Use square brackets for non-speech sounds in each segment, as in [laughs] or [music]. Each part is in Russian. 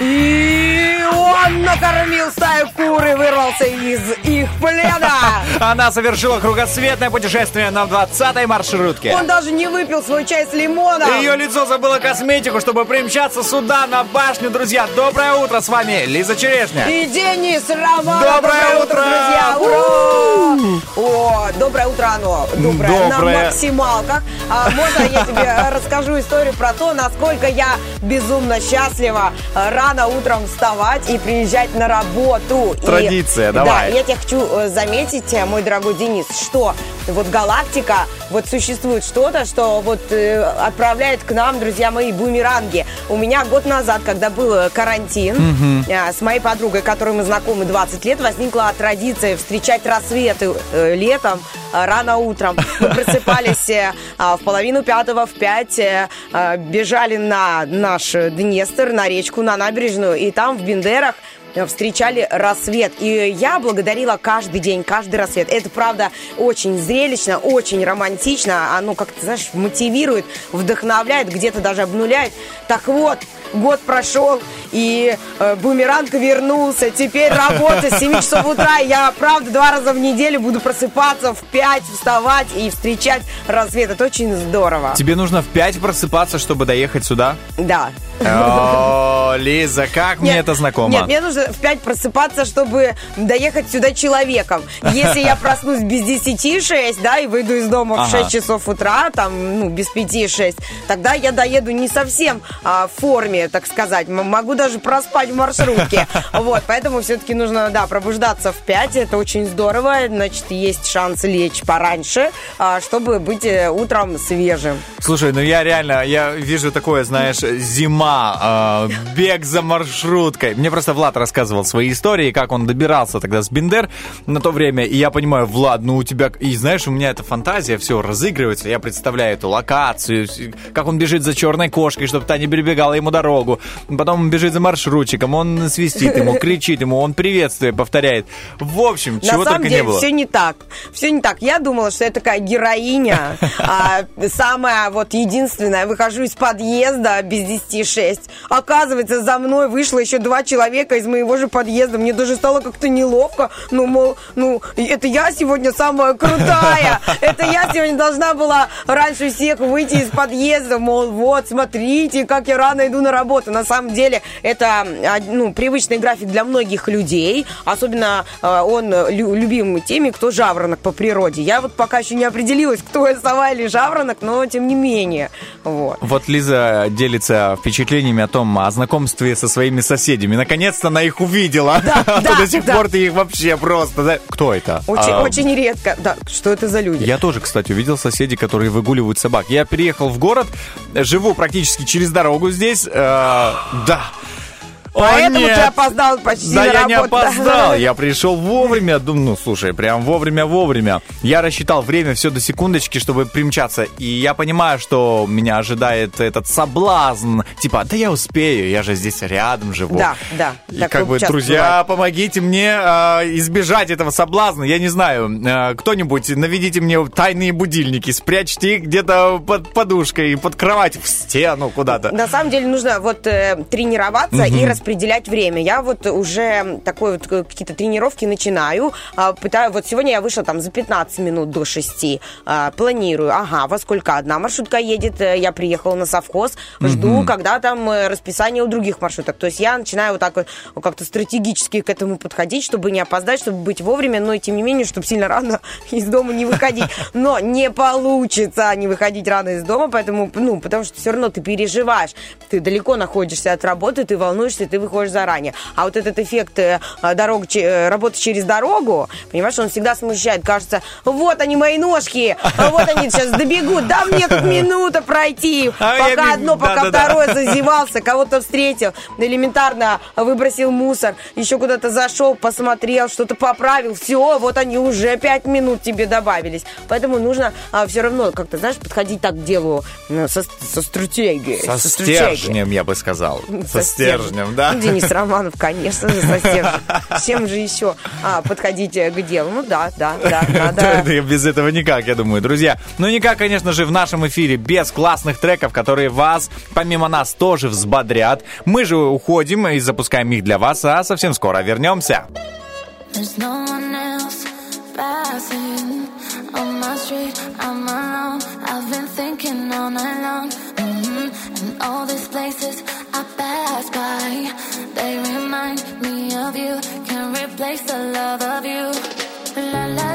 И он накормил стаю кур и вырвался из их плена. [laughs] Она совершила кругосветное путешествие на 20-й маршрутке. Он даже не выпил свой чай с лимоном. Ее лицо забыло косметику, чтобы примчаться сюда, на башню, друзья. Доброе утро, с вами Лиза Черешня. И Денис Роман. Доброе утро! друзья! Ура! О, доброе утро, оно. Доброе. Доброе. На максималках. А, можно я тебе [laughs] расскажу историю про то, насколько я безумно счастлива рано утром вставать и приезжать на работу. И- Традиция, давай. Да, я тебе хочу э, заметить, э, мой дорогой Денис, что вот галактика, вот существует что-то, что вот э, отправляет к нам, друзья мои, бумеранги. У меня год назад, когда был э, карантин, э, с моей подругой, которой мы знакомы 20 лет, возникла традиция встречать рассветы э, летом э, рано утром. Мы просыпались э, а, в половину пятого, в пять, э, бежали на наш Днестр, на речку, на набережную, и там в Бендерах э, встречали рассвет. И я благодарила каждый день, каждый рассвет. Это, правда, очень зрелищно, очень романтично. Оно, как ты знаешь, мотивирует, вдохновляет, где-то даже обнуляет. Так вот, год прошел, и э, бумеранг вернулся. Теперь работа с 7 часов утра. Я, правда, два раза в неделю буду просыпаться в 5, вставать и встречать рассвет. Это очень здорово. Тебе нужно в 5 просыпаться, чтобы доехать сюда? Да. О, Лиза, как мне это знакомо? Нет, мне нужно в 5 просыпаться, чтобы доехать сюда человеком. Если я проснусь без 10 6, да, и выйду из дома в Ага. 6 часов утра, там, ну, без 5 6, тогда я доеду не совсем а, в форме, так сказать. Могу даже проспать в маршрутке. [laughs] Вот, поэтому все-таки нужно, да, пробуждаться в 5, это очень здорово. Значит, есть шанс лечь пораньше, а, чтобы быть э, утром свежим. Слушай, ну я реально, я вижу такое, знаешь, зима, э, бег за маршруткой. Мне просто Влад рассказывал свои истории, как он добирался тогда с Бендер на то время, и я понимаю, Влад, ну у тебя, и знаешь, у меня эта фантазия все разыгрывается, я представляю эту локацию, как он бежит за черной кошкой, чтобы та не перебегала ему дорогу, потом он бежит за маршрутчиком, он свистит ему, [laughs] кричит ему, он приветствие повторяет. В общем, чего На самом только деле не было. все не так. Все не так. Я думала, что я такая героиня, [laughs] а, самая вот единственная. Выхожу из подъезда без 10 6. Оказывается, за мной вышло еще два человека из моего же подъезда. Мне даже стало как-то неловко. Ну, мол, ну, это я сегодня самая крутая. [laughs] Это я сегодня должна была раньше всех выйти из подъезда. Мол, вот, смотрите, как я рано иду на работу. На самом деле, это а, ну, привычный график для многих людей. Особенно э, он лю- любим теми, кто жаворонок по природе. Я вот пока еще не определилась, кто я, сова или жаворонок, но тем не менее. Вот. Вот Лиза делится впечатлениями о том, о знакомстве со своими соседями. Наконец-то она их увидела. Да, [laughs] А то да, до сих да. пор ты их вообще просто... да- Кто это? Очень, А, очень редко. Да, что это за люди? Я тоже, кстати, увидел соседей, которые выгуливают собак. Я переехал в город, живу практически через дорогу здесь. э, да. Поэтому нет. ты опоздал почти Да я не работу. опоздал, [laughs] я пришел вовремя, думаю, ну слушай, прям вовремя-вовремя. Я рассчитал время все до секундочки, чтобы примчаться, и я понимаю, что меня ожидает этот соблазн, типа, да я успею, я же здесь рядом живу. Да, да. И как бы, друзья, бывает. помогите мне э, избежать этого соблазна. Я не знаю, э, кто-нибудь наведите мне тайные будильники, спрячьте их где-то под подушкой, под кровать, в стену куда-то. На самом деле нужно вот э, тренироваться и распределять время. Я вот уже такой вот э, какие-то тренировки начинаю. а, пытаю, вот сегодня я вышла там за 15 минут до 6. а, планирую, ага, во сколько одна маршрутка едет, э, я приехала на совхоз, жду, когда там э, расписание у других маршруток. То есть я начинаю вот так вот как-то стратегически к этому подходить, чтобы не опоздать, чтобы быть вовремя, но и тем не менее, чтобы сильно рано [laughs] из дома не выходить. Но не получится не выходить рано из дома, поэтому, ну, потому что все равно ты переживаешь. Ты далеко находишься от работы, ты волнуешься, ты ты выходишь заранее. А вот этот эффект э, дорог, че- работы через дорогу, понимаешь, он всегда смущает. Кажется, вот они мои ножки, а вот они сейчас добегут, да мне тут минута пройти. А Пока одно, пока второе зазевался, кого-то встретил, элементарно выбросил мусор, еще куда-то зашел, посмотрел, что-то поправил, все, вот они уже пять минут тебе добавились. Поэтому нужно все равно как-то, знаешь, подходить так к делу ну, со, со стратегией. Со стратегией. стержнем, я бы сказал. Со стержнем, да. Ну, [laughs] Денис Романов, конечно же, со стержнем. Чем же еще а, подходить э, к делу? Ну да, да, да, надо... [laughs] Да, Без этого никак, я думаю, друзья. Ну никак, конечно же, в нашем эфире без классных треков, которые вас, помимо нас, тоже взбодрят. Мы же уходим и запускаем их для вас, а совсем скоро вернемся. There's no one else passing on my street. I'm alone. I've been thinking all night long. All these places I pass by, they remind me of you. Can't replace the love of you. La la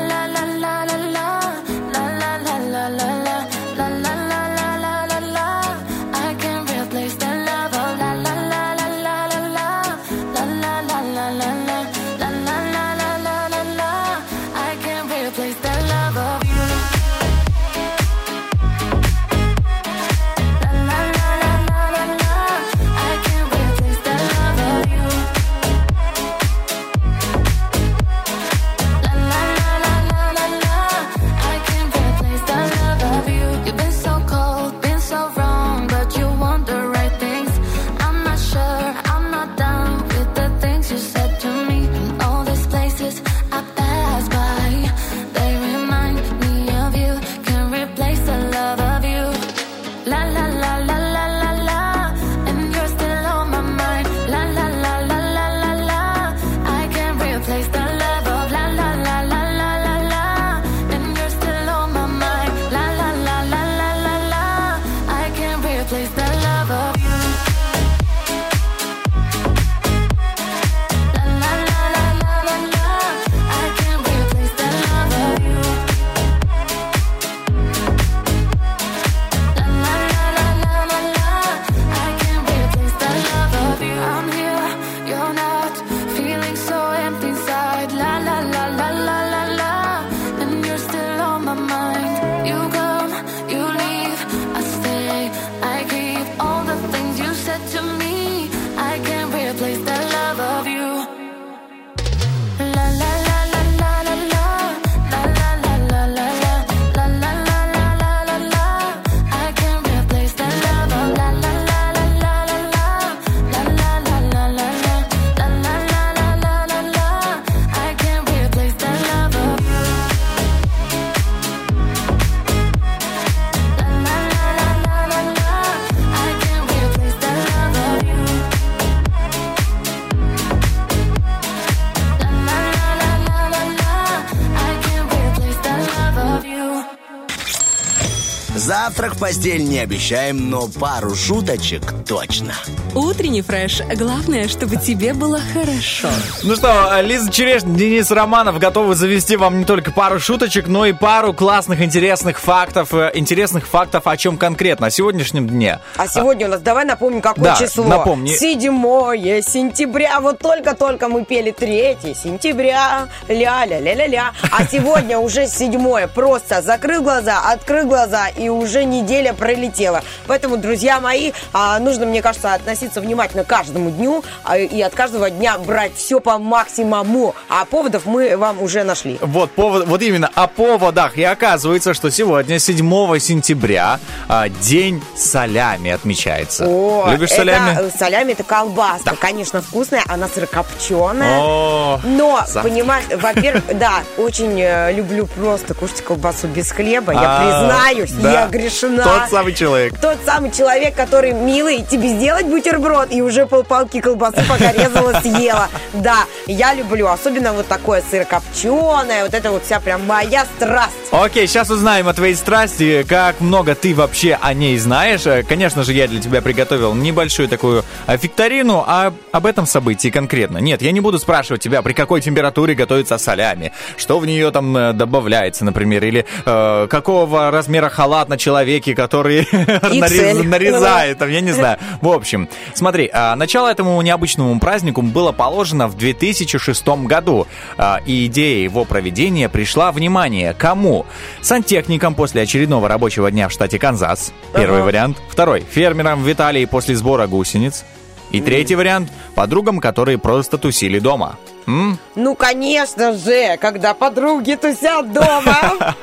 Завтрак в постель не обещаем, но пару шуточек точно. Утренний фреш. Главное, чтобы тебе было хорошо. Ну что, Лиза Черешня, Денис Романов готовы завести вам не только пару шуточек, но и пару классных, интересных фактов. э, Интересных фактов о чем конкретно, о сегодняшнем дне. А сегодня у нас, давай напомним, какое Да, число. напомни. 7 сентября. Вот только-только мы пели 3 сентября. Ля-ля-ля-ля-ля. А сегодня уже 7 Просто закрыл глаза, открыл глаза, и уже неделя пролетела. Поэтому, друзья мои, а, нужно, мне кажется, относиться внимательно к каждому дню а, и от каждого дня брать все по максимуму. А поводов мы вам уже нашли. Вот, повод, вот именно о поводах. И оказывается, что сегодня, 7 сентября, а, день солями отмечается. О, Любишь это, солями? Солями это колбаска. Конечно, вкусная, она сырокопченая. О, Но, завтрак. понимаешь, во-первых, [laughs] да, очень э, люблю просто кушать колбасу без хлеба. Я А, признаюсь, да. я грешна. Тот самый человек. Тот самый человек, который, милый, тебе сделать бутерброд, и уже полпалки колбасы пока резала, съела. Да, я люблю, особенно вот такое сырокопченое, вот это вот вся прям моя страсть. Окей, сейчас узнаем о твоей страсти, как много ты вообще о ней знаешь. Э, Конечно же, я для тебя приготовил небольшую такую викторину а об этом событии конкретно. Нет, я не буду спрашивать тебя, при какой температуре готовится солями, что в нее там э, добавляется, например, или э, какого размера халат на человеке, который [laughs] нарез- нарезает, там, я не знаю. В общем, смотри, а, начало этому необычному празднику было положено в 2006 году. А, И идея его проведения пришла, внимание, кому? Сантехникам после очередного рабочего дня в штате Канзас. Первый Ага. вариант. Второй. Фермерам в Италии после сбора гусениц. И третий вариант – подругам, которые просто тусили дома. М? Ну, конечно же, когда подруги тусят дома,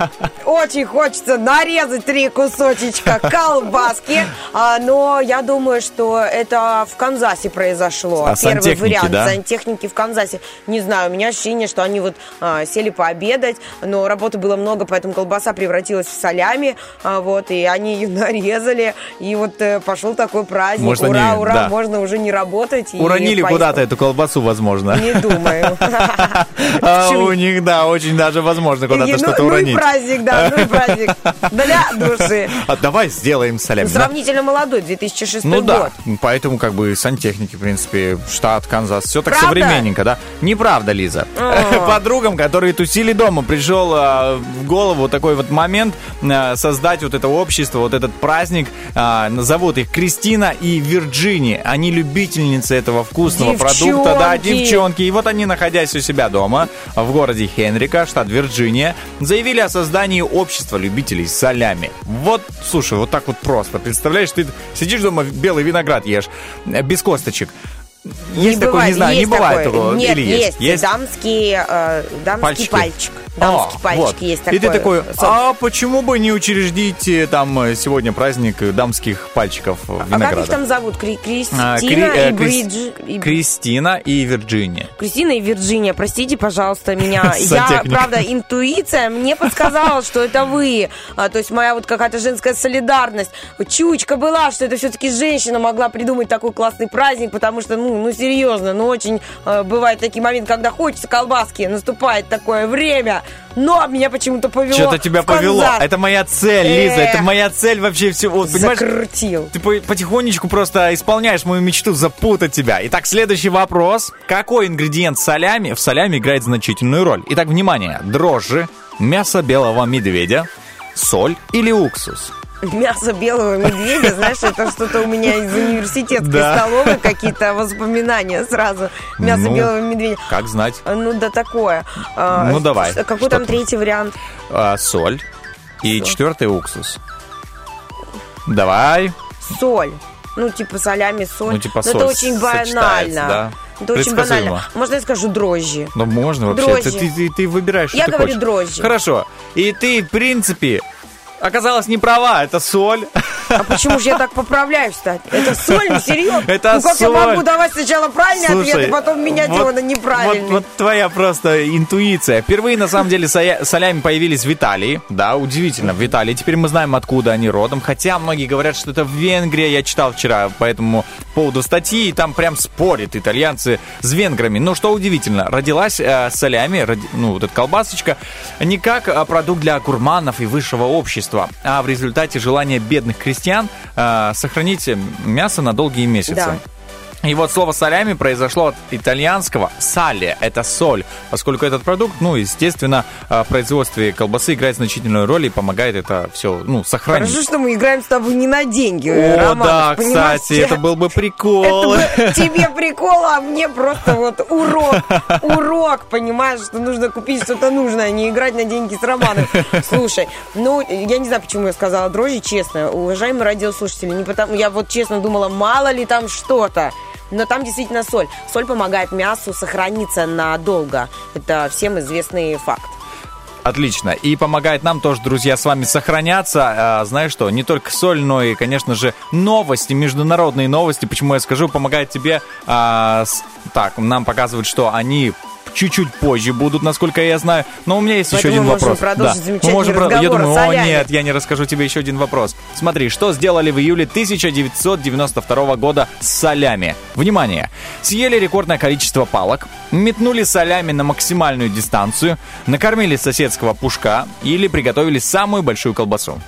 [laughs] очень хочется нарезать три кусочечка [laughs] колбаски, А, но я думаю, что это в Канзасе произошло. А Первый вариант. да? Сантехники в Канзасе. Не знаю, у меня ощущение, что они вот а, сели пообедать, но работы было много, поэтому колбаса превратилась в солями, а, вот, и они ее [laughs] нарезали, и вот э, пошел такой праздник. Может, ура, они, ура, да. можно уже не работать. Уронили куда-то эту колбасу, возможно. Не думаю. [laughs] А у них, да, очень даже возможно куда-то ну, что-то ну и уронить. праздник, да, ну и праздник для души. А давай сделаем солями. Сравнительно молодой, 2006 Ну да, год. поэтому как бы сантехники, в принципе, штат Канзас, все так современненько, да? Неправда, Лиза. [laughs] Подругам, которые тусили дома, пришел а, в голову такой вот момент создать вот это общество, вот этот праздник. Назовут их Кристина и Вирджини. Они любительницы этого вкусного продукта, да, Девчонки. девчонки. И вот они, находясь у себя дома в городе Хенрика, штат Вирджиния, заявили о создании общества любителей солями. Вот, слушай, вот так вот просто. Представляешь, ты сидишь дома, белый виноград ешь, э, без косточек. Есть такое, не знаю, не есть бывает такое. такого. Нет, Или есть. есть? Дамский, э, дамский Пальчики. пальчик. Дамский А, пальчик вот. есть И такой. ты такой, а почему бы не учредить э, там э, сегодня праздник э, дамских пальчиков э, А как винограда? их там зовут? Кри- Кристина А, Кри- э, и Крис- Бриджи? и- Кристина и Вирджиния. Кристина и Вирджиния, простите, пожалуйста, меня. [laughs] Я, правда, интуиция мне подсказала, что это вы. А, то есть моя вот какая-то женская солидарность. Чучка была, что это все-таки женщина могла придумать такой классный праздник, потому что, ну, ну серьезно, ну очень э, бывают такие моменты, когда хочется колбаски, наступает такое время, но меня почему-то повело. Что-то тебя повело. Это моя цель, Лиза. Это моя цель вообще всего. Закрутил. ты по- потихонечку просто исполняешь мою мечту запутать тебя. Итак, следующий вопрос. Какой ингредиент солями в солями играет значительную роль? Итак, внимание. Дрожжи, мясо белого медведя, соль или уксус? Мясо белого медведя, знаешь, это что-то у меня из университетской Да. столовой, какие-то воспоминания сразу. Мясо Ну, белого медведя. Как знать? А, Ну да такое. А, Ну, давай. Какой Что там третий вариант? А, соль. И четвертый уксус. Давай. Соль. Ну, типа солями, соль. Ну, типа Но соль Это очень банально. да. Это очень банально. Можно я скажу дрожжи? Ну, можно вообще. Дрожжи. Ты, ты, ты- ты выбираешь, что Я ты говорю хочешь. дрожжи. Хорошо. И ты, в принципе, оказалась не права. Это соль. А почему же я так поправляюсь, кстати? Это соль, ну серьезно? [laughs] Это ну как соль. я могу давать сначала правильный Слушай, ответ, и потом менять вот- его на неправильный? Вот, вот твоя просто интуиция. Впервые, на самом деле, солями появились в Италии. Да, удивительно, в Италии. Теперь мы знаем, откуда они родом. Хотя многие говорят, что это в Венгрии. Я читал вчера по этому поводу статьи, и там прям спорят итальянцы с венграми. Но что удивительно, родилась э, солями, роди- ну, вот эта колбасочка, не как э, продукт для гурманов и высшего общества, а в результате желания бедных крестьян э, сохранить мясо на долгие месяцы. Да. И вот слово солями произошло от итальянского сале, это соль, поскольку этот продукт, ну, естественно, э, в производстве колбасы играет значительную роль и помогает это все, ну, сохранить. Хорошо, что мы играем с тобой не на деньги, О, Роман, да, понимаешь? кстати, это был бы прикол. Это бы тебе прикол, а мне просто вот урок, урок, понимаешь, что нужно купить что-то нужное, а не играть на деньги с Романом. Слушай, ну, я не знаю, почему я сказала дрожжи, честно, уважаемые радиослушатели, не потому, я вот честно думала, мало ли там что-то, но там действительно соль. Соль помогает мясу сохраниться надолго. Это всем известный факт. Отлично. И помогает нам тоже, друзья, с вами сохраняться. А, знаешь что, не только соль, но и, конечно же, новости, международные новости. Почему я скажу, помогает тебе... а, с- так, нам показывают, что они чуть-чуть позже будут, насколько я знаю. Но у меня есть Поэтому еще один вопрос. продолжить Мы можем про- Я думаю, о нет, я не расскажу тебе еще один вопрос. Смотри, что сделали в июле 1992 года с солями. Внимание! Съели рекордное количество палок, метнули солями на максимальную дистанцию, накормили соседского пушка или приготовили самую большую колбасу.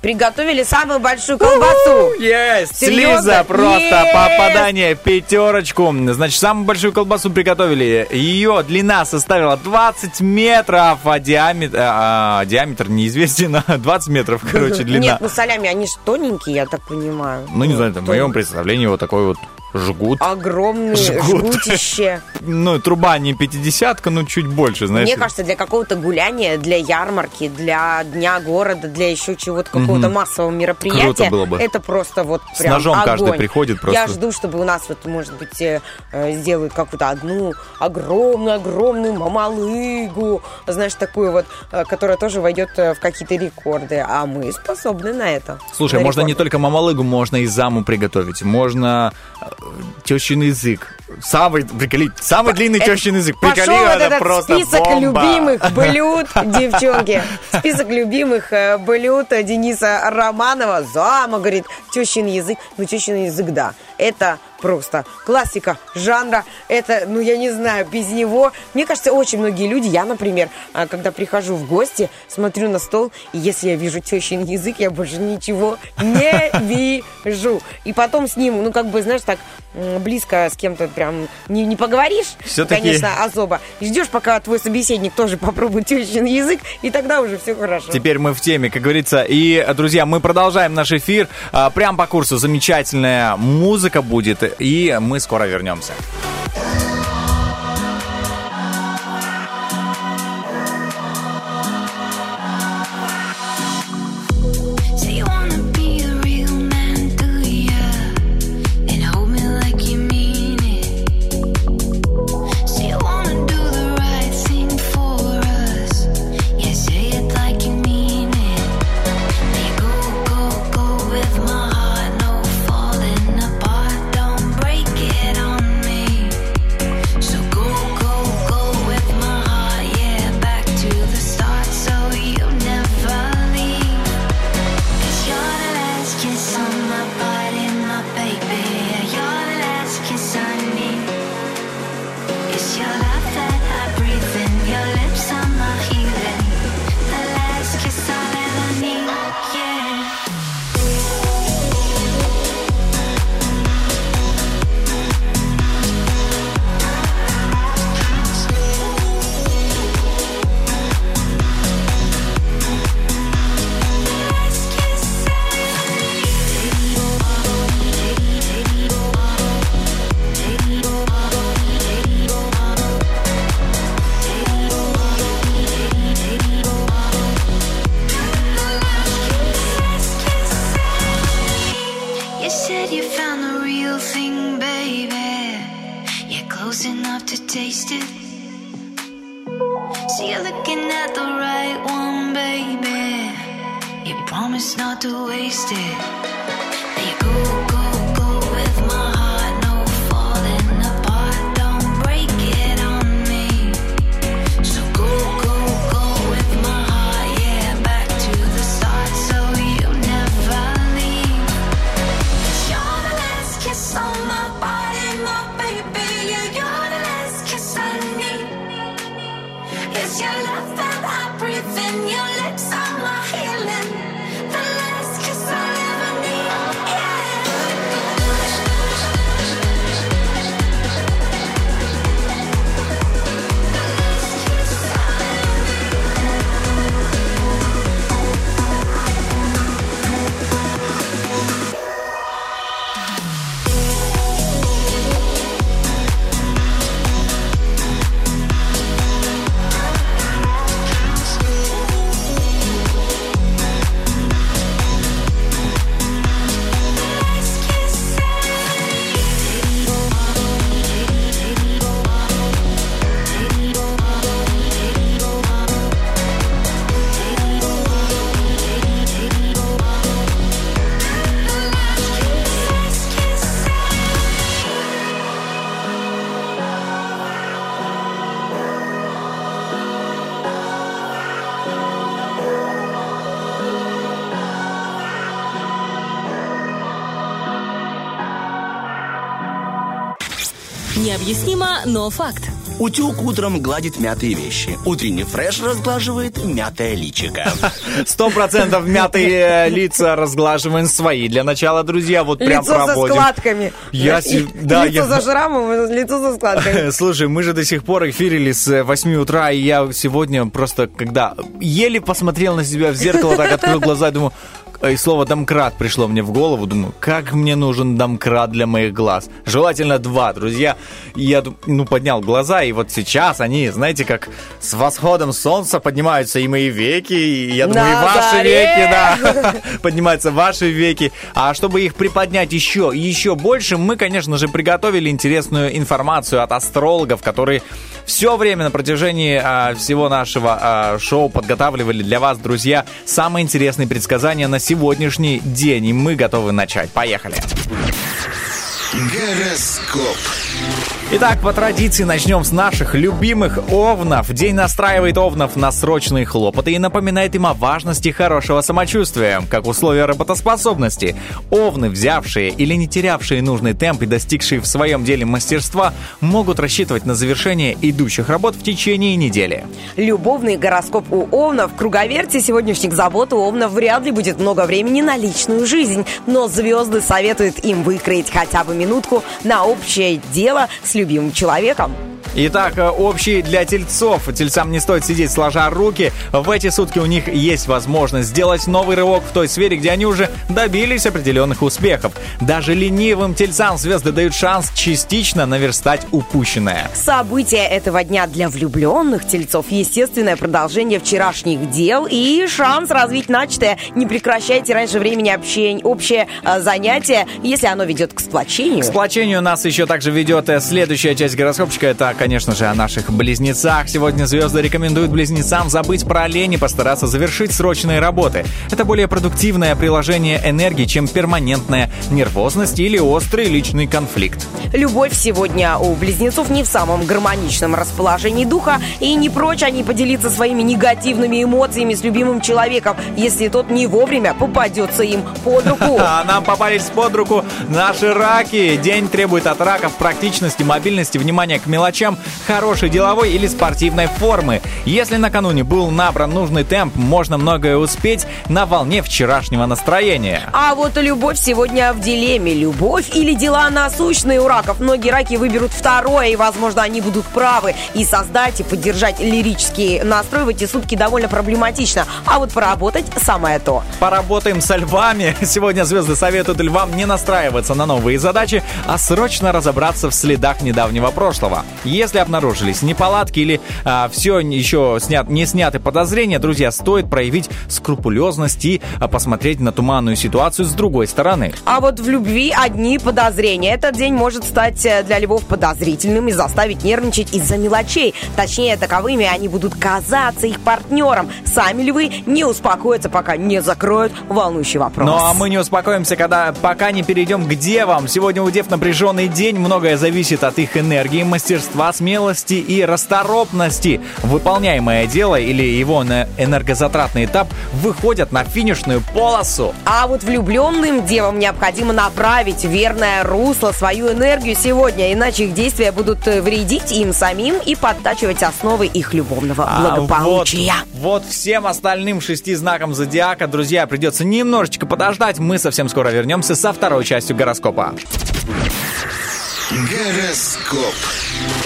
Приготовили самую большую колбасу. Есть! Серьезно? Лиза, просто Есть! попадание, пятерочку. Значит, самую большую колбасу приготовили. Ее длина составила 20 метров, а диаметр, а, диаметр неизвестен, [laughs] а 20 метров, короче, [laughs] длина. Нет, ну солями, они же тоненькие, я так понимаю. Ну, не знаю, там, в моем представлении вот такой вот жгут. Огромные Жгут. жгутище. [laughs] Ну, труба не 50 но чуть больше, знаешь. Мне кажется, для какого-то гуляния, для ярмарки, для дня города, для еще чего-то, какого-то массового мероприятия. Круто было бы. Это просто вот С прям ножом каждый огонь. приходит просто. Я жду, чтобы у нас вот, может быть, э, э, сделают какую-то одну огромную-огромную мамалыгу, знаешь, такую вот, э, которая тоже войдет э, в какие-то рекорды. А мы способны на это. Слушай, На можно не рекорды. только мамалыгу, можно и заму приготовить. Можно э, тещин язык. Самый, приколи, самый длинный Это тещин язык. Пошел Приколи, вот это этот просто список бомба. любимых [laughs] блюд, девчонки. Список любимых э, блюд э, Дениса Романова. Зама, говорит, тещин язык. Ну, тещин язык, да. Это просто классика жанра. Это, ну, я не знаю, без него... Мне кажется, очень многие люди, я, например, а, когда прихожу в гости, смотрю на стол, и если я вижу тещин язык, я больше ничего не [laughs] вижу. И потом с ним, ну, как бы, знаешь, так близко с кем-то прям не, не поговоришь, Всё-таки- конечно, особо. И ждешь, пока твой собеседник тоже попробует тещин язык, и тогда уже все хорошо. Теперь мы в теме, как говорится. И, друзья, мы продолжаем наш эфир. А, Прям по курсу замечательная музыка будет. И мы скоро вернемся. Но факт. Утюг утром гладит мятые вещи. Утренний фреш разглаживает мятое личико. Сто процентов мятые э, лица разглаживаем свои. Для начала, друзья, вот прям лицо со проводим. складками. Я И- да, лицо я- за шрамом, лицо со складками. [laughs] Слушай, мы же до сих пор эфирили с 8 утра, и я сегодня просто, когда еле посмотрел на себя в зеркало, так открыл глаза и думаю, и слово «домкрат» пришло мне в голову. Думаю, как мне нужен домкрат для моих глаз. Желательно два, друзья. Я ну, поднял глаза, и вот сейчас они, знаете, как с восходом солнца поднимаются и мои веки, и я думаю, и ваши заре! веки, да, [laughs] поднимаются ваши веки. А чтобы их приподнять еще и еще больше, мы, конечно же, приготовили интересную информацию от астрологов, которые все время на протяжении а, всего нашего а, шоу подготавливали для вас, друзья, самые интересные предсказания на сегодняшний день. И мы готовы начать. Поехали. Гороскоп. Итак, по традиции начнем с наших любимых овнов. День настраивает овнов на срочные хлопоты и напоминает им о важности хорошего самочувствия, как условие работоспособности. Овны, взявшие или не терявшие нужный темп и достигшие в своем деле мастерства, могут рассчитывать на завершение идущих работ в течение недели. Любовный гороскоп у Овнов. В круговерте сегодняшних забот у Овнов вряд ли будет много времени на личную жизнь. Но звезды советуют им выкроить хотя бы минутку на общее дело с любимым человеком. Итак, э, общий для тельцов. Тельцам не стоит сидеть сложа руки. В эти сутки у них есть возможность сделать новый рывок в той сфере, где они уже добились определенных успехов. Даже ленивым тельцам звезды дают шанс частично наверстать упущенное. События этого дня для влюбленных тельцов – естественное продолжение вчерашних дел и шанс развить начатое. Не прекращайте раньше времени общение, общее э, занятие, если оно ведет к сплочению. К сплочению нас еще также ведет э, следующая часть гороскопчика. Это, конечно же, о наших близнецах. Сегодня звезды рекомендуют близнецам забыть про лень и постараться завершить срочные работы. Это более продуктивное приложение энергии, чем перманентная нервозность или острый личный конфликт. Любовь сегодня у близнецов не в самом гармоничном расположении духа, и не прочь они поделиться своими негативными эмоциями с любимым человеком, если тот не вовремя попадется им под [laughs] руку. А нам попались под руку наши раки. День требует от раков практичности, мобильности, внимания к мелочам, хорошей деловой или спортивной формы. Если накануне был набран нужный темп, можно многое успеть на волне вчерашнего настроения. А вот любовь сегодня в дилемме. Любовь или дела насущные у раков. Многие раки выберут второе, и, возможно, они будут правы. И создать и поддержать лирический настрой в эти сутки довольно проблематично. А вот поработать самое то. Поработаем со львами. [laughs] Сегодня звезды советуют львам не настраиваться на новые задачи, а срочно разобраться в следах недавнего прошлого. Если обнаружились неполадки или все еще снят, не сняты подозрения, друзья, стоит проявить скрупулезность и а, посмотреть на туманную ситуацию с другой стороны. А вот в любви одни подозрения. Этот день может стать э, для львов подозрительным и заставить нервничать из-за мелочей. Точнее, таковыми они будут казаться их партнером. Сами львы не успокоятся, пока не закроют волнующий вопрос. Ну а мы не успокоимся, когда пока не перейдем к девам. Сегодня у дев напряженный день, многое зависит от их энергии, мастерства, смелости и расторопности. Выполняемое дело или его на- энергозатратный этап выходят на финишную полосу. А вот влюбленным девам необходимо направить верное русло свою энергию сегодня, иначе их действия будут э, вредить им самим и подтачивать основы их любовного А благополучия. Вот, вот всем остальным шести знакам зодиака, друзья, придется немножечко подождать. Мы совсем скоро вернемся со второй частью гороскопа. Гороскоп.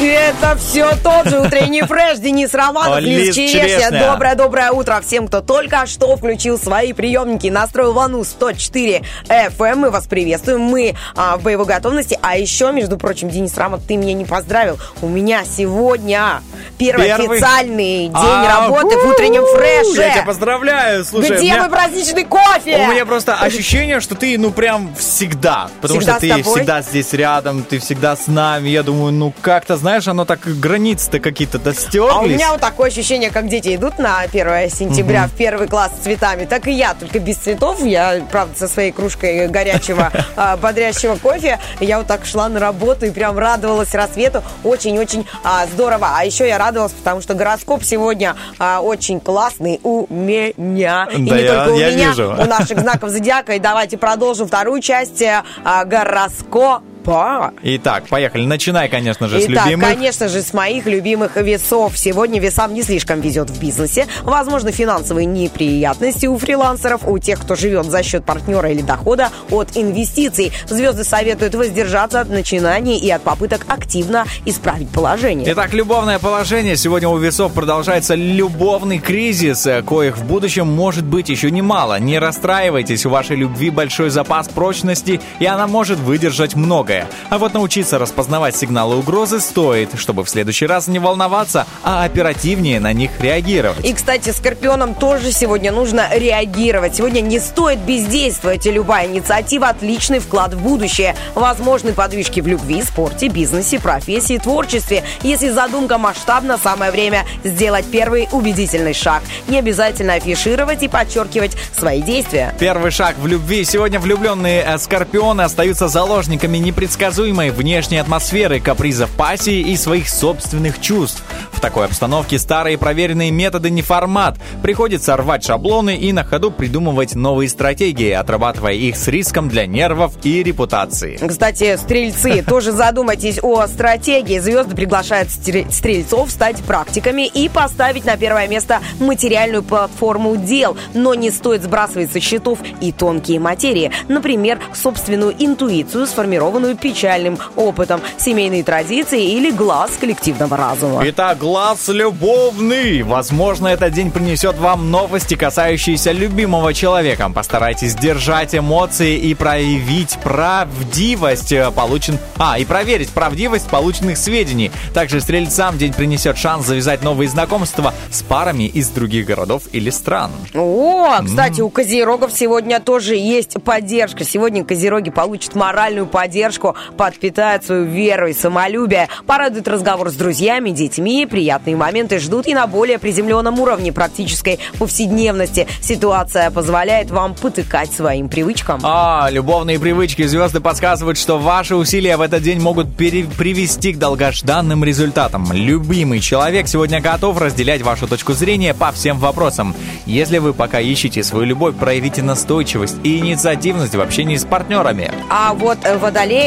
И это все тот же утренний фреш. Денис Романов, Лиз Черешня. Доброе-доброе утро всем, кто только что включил свои приемники, настроил волну 104 FM. Мы вас приветствуем. Мы а, в боевой готовности. А еще, между прочим, Денис Рамов, ты меня не поздравил. У меня сегодня первый, Первый? официальный день А, работы в утреннем фреше. Я тебя поздравляю, слушай. Где мой праздничный кофе? У меня просто ощущение, что ты, ну, прям всегда. Потому что ты всегда здесь рядом, ты всегда с нами. Я думаю, ну, как-то, знаешь, оно так, границы-то какие-то достерлись. А у меня вот такое ощущение, как дети идут на 1 сентября в первый класс с цветами, так и я, только без цветов. Я, правда, со своей кружкой горячего [laughs] а, бодрящего кофе. Я вот так шла на работу и прям радовалась рассвету. Очень-очень а, здорово. А еще я радовалась, потому что гороскоп сегодня а, очень классный у меня. И Да, не я- только у я меня, вижу. у наших знаков зодиака. И давайте продолжим вторую часть а, гороскопа. Опа! Итак, поехали. Начинай, конечно же, с Итак, любимых. конечно же, с моих любимых весов. Сегодня весам не слишком везет в бизнесе. Возможно, финансовые неприятности у фрилансеров, у тех, кто живет за счет партнера или дохода от инвестиций. Звезды советуют воздержаться от начинаний и от попыток активно исправить положение. Итак, любовное положение. Сегодня у весов продолжается любовный кризис, э, коих в будущем может быть еще немало. Не расстраивайтесь, у вашей любви большой запас прочности, и она может выдержать многое. А вот научиться распознавать сигналы угрозы стоит, чтобы в следующий раз не волноваться, а оперативнее на них реагировать. И, кстати, скорпионам тоже сегодня нужно реагировать. Сегодня не стоит бездействовать, и любая инициатива – отличный вклад в будущее. Возможны подвижки в любви, спорте, бизнесе, профессии, творчестве. Если задумка масштабна, самое время сделать первый убедительный шаг. Не обязательно афишировать и подчеркивать свои действия. Первый шаг в любви. Сегодня влюбленные э, скорпионы остаются заложниками непредсказуемой внешней атмосферы, капризов пассии и своих собственных чувств. В такой обстановке старые проверенные методы не формат. Приходится рвать шаблоны и на ходу придумывать новые стратегии, отрабатывая их с риском для нервов и репутации. Кстати, стрельцы, [laughs] тоже задумайтесь о стратегии. Звезды приглашают стре- стрельцов стать практиками и поставить на первое место материальную платформу дел. Но не стоит сбрасывать со счетов и тонкие материи. Например, собственную интуицию, сформированную печальным опытом, семейные традиции или глаз коллективного разума. Итак, глаз любовный. Возможно, этот день принесет вам новости, касающиеся любимого человека. Постарайтесь держать эмоции и проявить правдивость э, получен... А, и проверить правдивость полученных сведений. Также стрельцам день принесет шанс завязать новые знакомства с парами из других городов или стран. О, кстати, у козерогов сегодня тоже есть поддержка. Сегодня козероги получат моральную поддержку, подпитают свою веру и самолюбие, порадуют разговор с друзьями, детьми, приятные моменты ждут и на более приземленном уровне практической повседневности. Ситуация позволяет вам потыкать своим привычкам. А, любовные привычки. Звезды подсказывают, что ваши усилия в этот день могут пере- привести к долгожданным результатам. Любимый человек сегодня готов разделять вашу точку зрения по всем вопросам. Если вы пока ищете свою любовь, проявите настойчивость и инициативность в общении с партнерами. А вот э,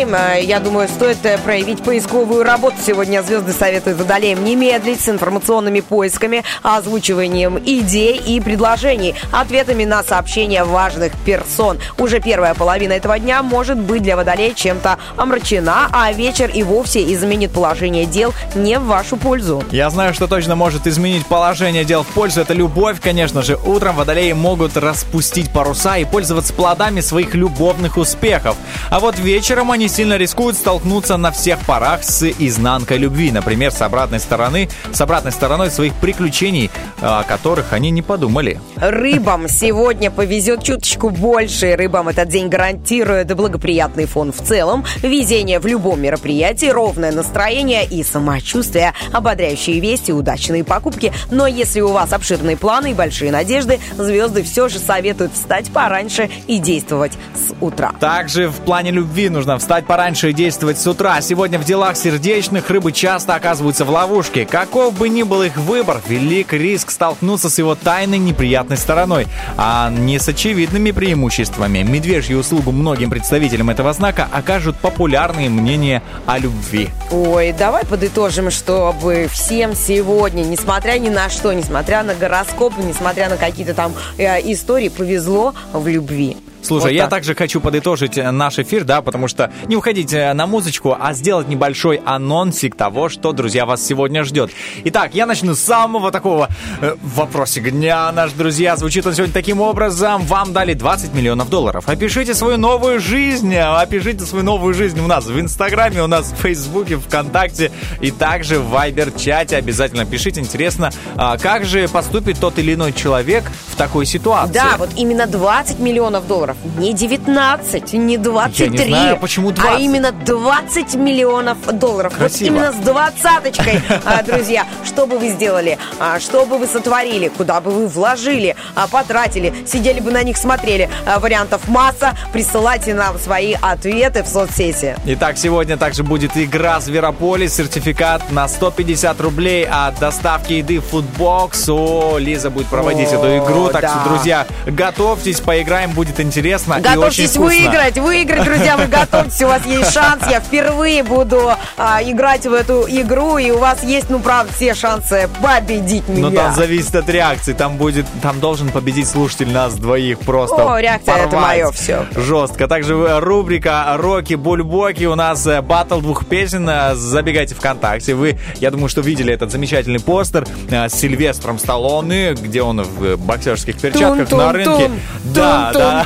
водолеям, э, я думаю, стоит э, проявить поисковую работу. Сегодня звезды советуют водолеям не медлить с информационными поисками, озвучиванием идей и предложений, ответами на сообщения важных персон. Уже первая половина этого дня может быть для водолея чем-то омрачена, а вечер и вовсе изменит положение дел не в вашу пользу. Я знаю, что точно может изменить положение дел в пользу. Это любовь, конечно же. Утром водолеи могут распустить паруса и пользоваться плодами своих любовных успехов. А вот вечером они сильно рискуют столкнуться на всех парах с изнанкой любви. Например, с обратной стороны, с обратной стороной своих приключений, о которых они не подумали. Рыбам сегодня повезет чуточку больше. Рыбам этот день гарантирует благоприятный фон в целом, везение в любом мероприятии, ровное настроение и самочувствие, ободряющие вести, удачные покупки. Но если у вас обширные планы и большие надежды, звезды все же советуют встать пораньше и действовать с утра. Также в плане любви нужно встать пораньше и действовать с утра. Сегодня в делах сердечных рыбы часто оказываются в ловушке. Каков бы ни был их выбор, велик риск столкнуться с его тайной неприятной стороной, а не с очевидными преимуществами. Медвежью услугу многим представителям этого знака окажут популярные мнения о любви. Ой, давай подытожим, чтобы всем сегодня, несмотря ни на что, несмотря на гороскопы, несмотря на какие-то там э, истории, повезло в любви. Слушай, Вот я так. также хочу подытожить э, наш эфир, да, потому что не уходить э, на музычку, а сделать небольшой анонсик того, что, друзья, вас сегодня ждет. Итак, я начну с самого такого э, вопросика дня, наш друзья. Звучит он сегодня таким образом. Вам дали 20 миллионов долларов. Опишите свою новую жизнь. э, Опишите свою новую жизнь у нас в Инстаграме, у нас в Фейсбуке, ВКонтакте и также в Вайбер-чате. Обязательно пишите. Интересно, а как же поступит тот или иной человек в такой ситуации? Да, вот именно 20 миллионов долларов. Не 19, не 23. Я не знаю, почему 20. А именно 20 миллионов долларов. Красиво. Вот именно с двадцаточкой, [laughs] а, друзья. Что бы вы сделали? А, Что бы вы сотворили? Куда бы вы вложили? а, Потратили? Сидели бы на них, смотрели? Вариантов масса. Присылайте нам свои ответы в соцсети. Итак, сегодня также будет игра Зверополис, сертификат на 150 рублей от доставки еды Foodbox. О, Лиза будет проводить О, эту игру, так да. что, друзья, готовьтесь, поиграем, будет интересно. Интересно и очень Готовьтесь вкусно. выиграть, выиграть, друзья, вы готовьтесь, у вас есть шанс. Я впервые буду а, играть в эту игру, и у вас есть, ну, правда, все шансы победить меня. Но Ну, там зависит от реакции. Там будет, там должен победить слушатель нас двоих просто. О, реакция, это порвать. мое всё. Жестко. Также э, рубрика Роки Бульбоки. У нас э, батл двух песен. Э, Забегайте ВКонтакте. Вы, я думаю, что видели этот замечательный постер с Сильвестром Сталлоне, где он в боксерских перчатках на рынке. Да, да.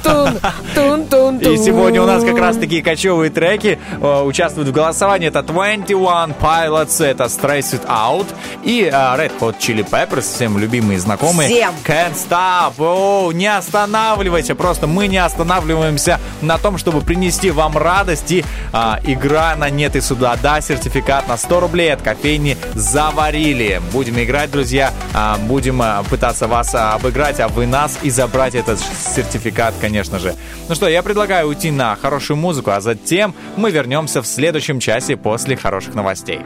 И сегодня у нас как раз такие кочевые треки э, участвуют в голосовании. Это 21 Pilots, это Stress It Out и э, Red Hot Chili Peppers, всем любимые и знакомые. Всем. Can't Stop. О, не останавливайся. Просто мы не останавливаемся на том, чтобы принести вам радость. И а, игра на нет и сюда. Да, сертификат на 100 рублей от кофейни заварили. Будем играть, друзья. А, будем а, пытаться вас обыграть, а вы нас и забрать этот сертификат, конечно же. Ну что, я предлагаю уйти на хорошую музыку, а затем мы вернемся в следующем часе после хороших новостей.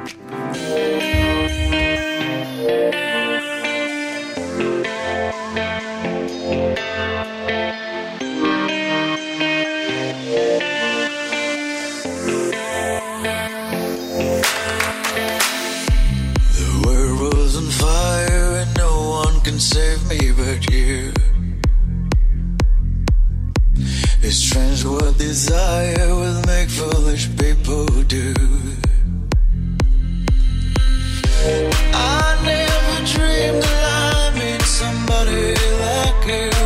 Save me but you. It's strange what desire will make foolish people do. I never dreamed that I'd meet somebody like you.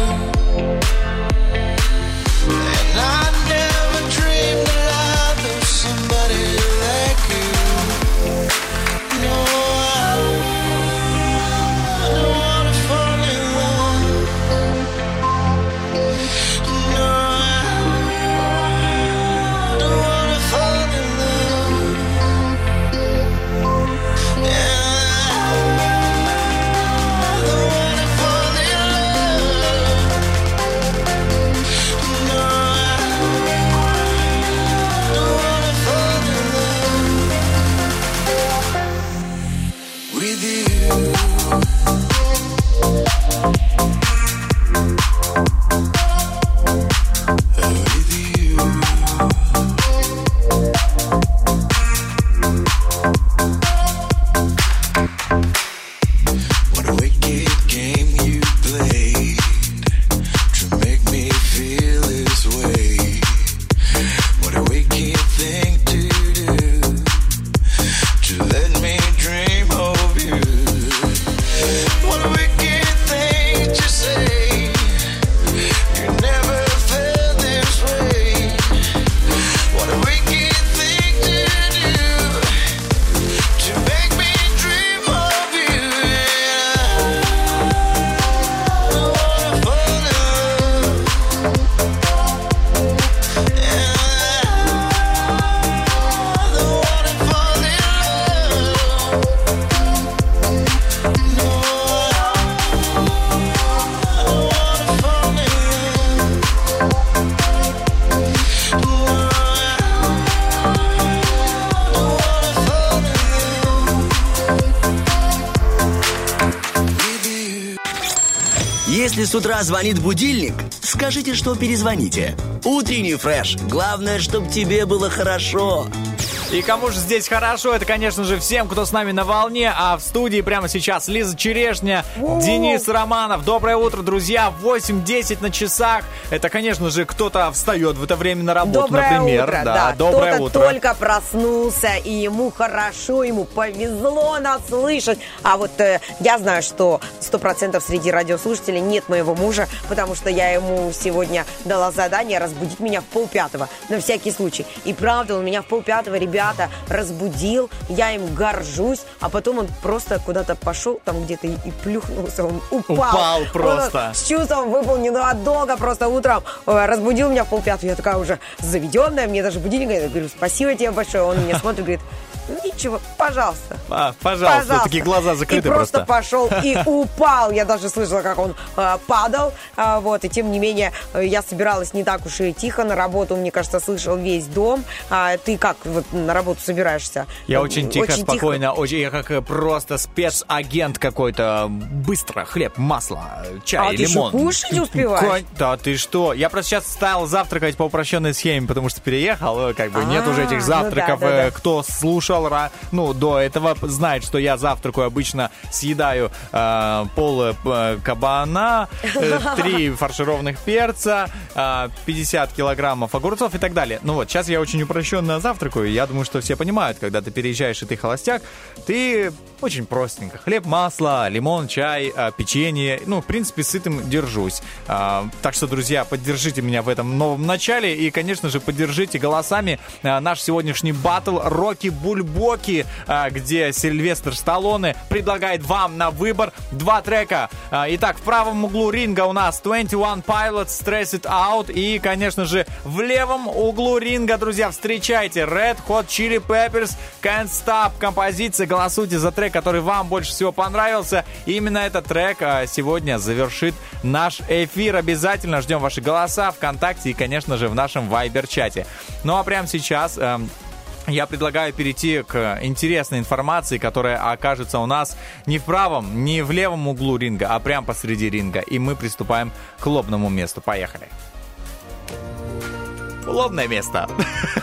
Звонит будильник, скажите, что перезвоните. Утренний фреш. Главное, чтобы тебе было хорошо. И кому же здесь хорошо, это, конечно же, всем, кто с нами на волне, а в студии прямо сейчас Лиза Черешня, Денис Романов. Доброе утро, друзья, 8.10 на часах. Это, конечно же, кто-то встает в это время на работу, Доброе например. утро, да, да. доброе Кто-то утро. только проснулся, и ему хорошо, ему повезло нас слышать. А вот э, я знаю, что 100% среди радиослушателей нет моего мужа, потому что я ему сегодня дала задание разбудить меня в полпятого, на всякий случай. И правда, он меня в полпятого, ребята, разбудил, я им горжусь, а потом он просто куда-то пошел, там где-то и, и плюхнулся, он упал. Упал Он просто. с чувством выполненного долга просто утром э, разбудил меня в полпятого. Я такая уже заведенная, мне даже будильник я говорю, спасибо тебе большое. Он меня смотрит, говорит, Ничего, пожалуйста. А, пожалуйста, такие глаза закрыты и просто. просто. пошел [laughs] и упал. Я даже слышала, как он э, падал. А, вот, и тем не менее, э, я собиралась не так уж и тихо на работу. Мне кажется, слышал весь дом. А ты как вот на работу собираешься? Я Э, очень тихо, спокойно, очень, я как э, просто спецагент какой-то. Быстро, хлеб, масло, чай, А ты лимон. ещё кушать успеваешь? Да ты что? Я просто сейчас стал завтракать по упрощенной схеме, потому что переехал, э, как бы нет А, уже этих ну завтраков. да, да, э, да. Кто слушал, ра- ну, до этого знает, что я завтракаю обычно, съедаю э, пол э, кабана, э, [laughs] фаршированных перца, э, 50 килограммов огурцов и так далее. Ну вот, сейчас я очень упрощенно завтракаю. Я думаю, что все понимают, когда ты переезжаешь и ты холостяк, ты очень простенько. Хлеб, масло, лимон, чай, э, печенье. Ну, в принципе, сытым держусь. А, Так что, друзья, поддержите меня в этом новом начале. И, конечно же, поддержите голосами э, наш сегодняшний батл Рокки Бульбоки, э, где Сильвестр Сталлоне предлагает вам на выбор два трека. А, Итак, в правом углу ринга у нас 21 Pilots Stress It Out. И, конечно же, в левом углу ринга, друзья, встречайте Red Hot Chili Peppers Can't Stop. Композиция. Голосуйте за трек, который вам больше всего понравился. Именно этот трек а, сегодня завершит наш эфир. Обязательно ждем ваши голоса ВКонтакте и, конечно же, в нашем Вайбер-чате. Ну а прямо сейчас... эм, я предлагаю перейти к интересной информации, которая окажется у нас не в правом, не в левом углу ринга, а прямо посреди ринга. И мы приступаем к лобному месту. Поехали. Лобное место.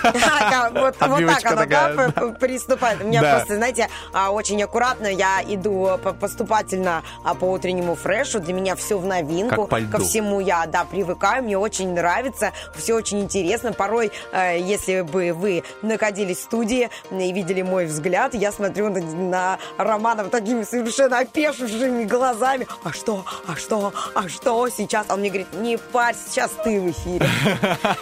Да, Вот вот так оно, да, такая, п- приступает. У меня Да. просто, знаете, а, очень аккуратно я иду по- поступательно а, по утреннему фрешу. Для меня все в новинку. Ко всему я, да, привыкаю. Мне очень нравится. Все очень интересно. Порой, э, если бы вы находились в студии и видели мой взгляд, я смотрю на, на Романа вот такими совершенно опешившими глазами. А что? А что? А что сейчас? Он мне говорит, не парься, сейчас ты в эфире. [laughs]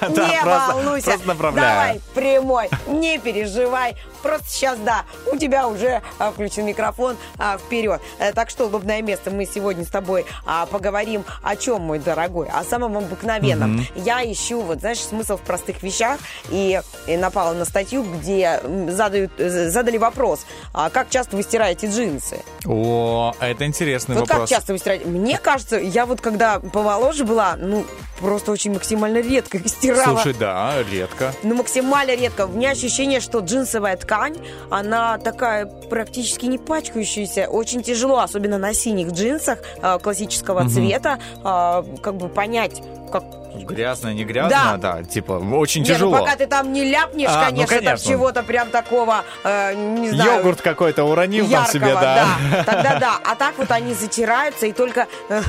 Да, Не просто- волнуйся. просто направляю. Давай, прямой, не переживай. Просто сейчас, да, у тебя уже а, включен микрофон а, вперед. Э, так что, лобное место, мы сегодня с тобой а, поговорим о чем, мой дорогой? О самом обыкновенном. Я ищу, вот, знаешь, смысл в простых вещах и, и напала на статью, где задают, э, задали вопрос, а как часто вы стираете джинсы? О, это интересный Вот как вопрос. часто вы стираете? Мне кажется, я вот когда помоложе была, ну, просто очень максимально редко их стирала. Слушай, да, редко. Ну, максимально редко. У меня ощущение, что джинсовая ткань, она такая практически не пачкающаяся. Очень тяжело, особенно на синих джинсах э, классического цвета, э, как бы понять, как... Грязно, не грязно, да, типа, очень Не, ну, тяжело. пока ты там не ляпнешь, А, ну, конечно, там конечно. чего-то прям такого, э, не знаю... Йогурт какой-то уронил там яркого, себе, да. Тогда да. А так вот они затираются, и только... [laughs]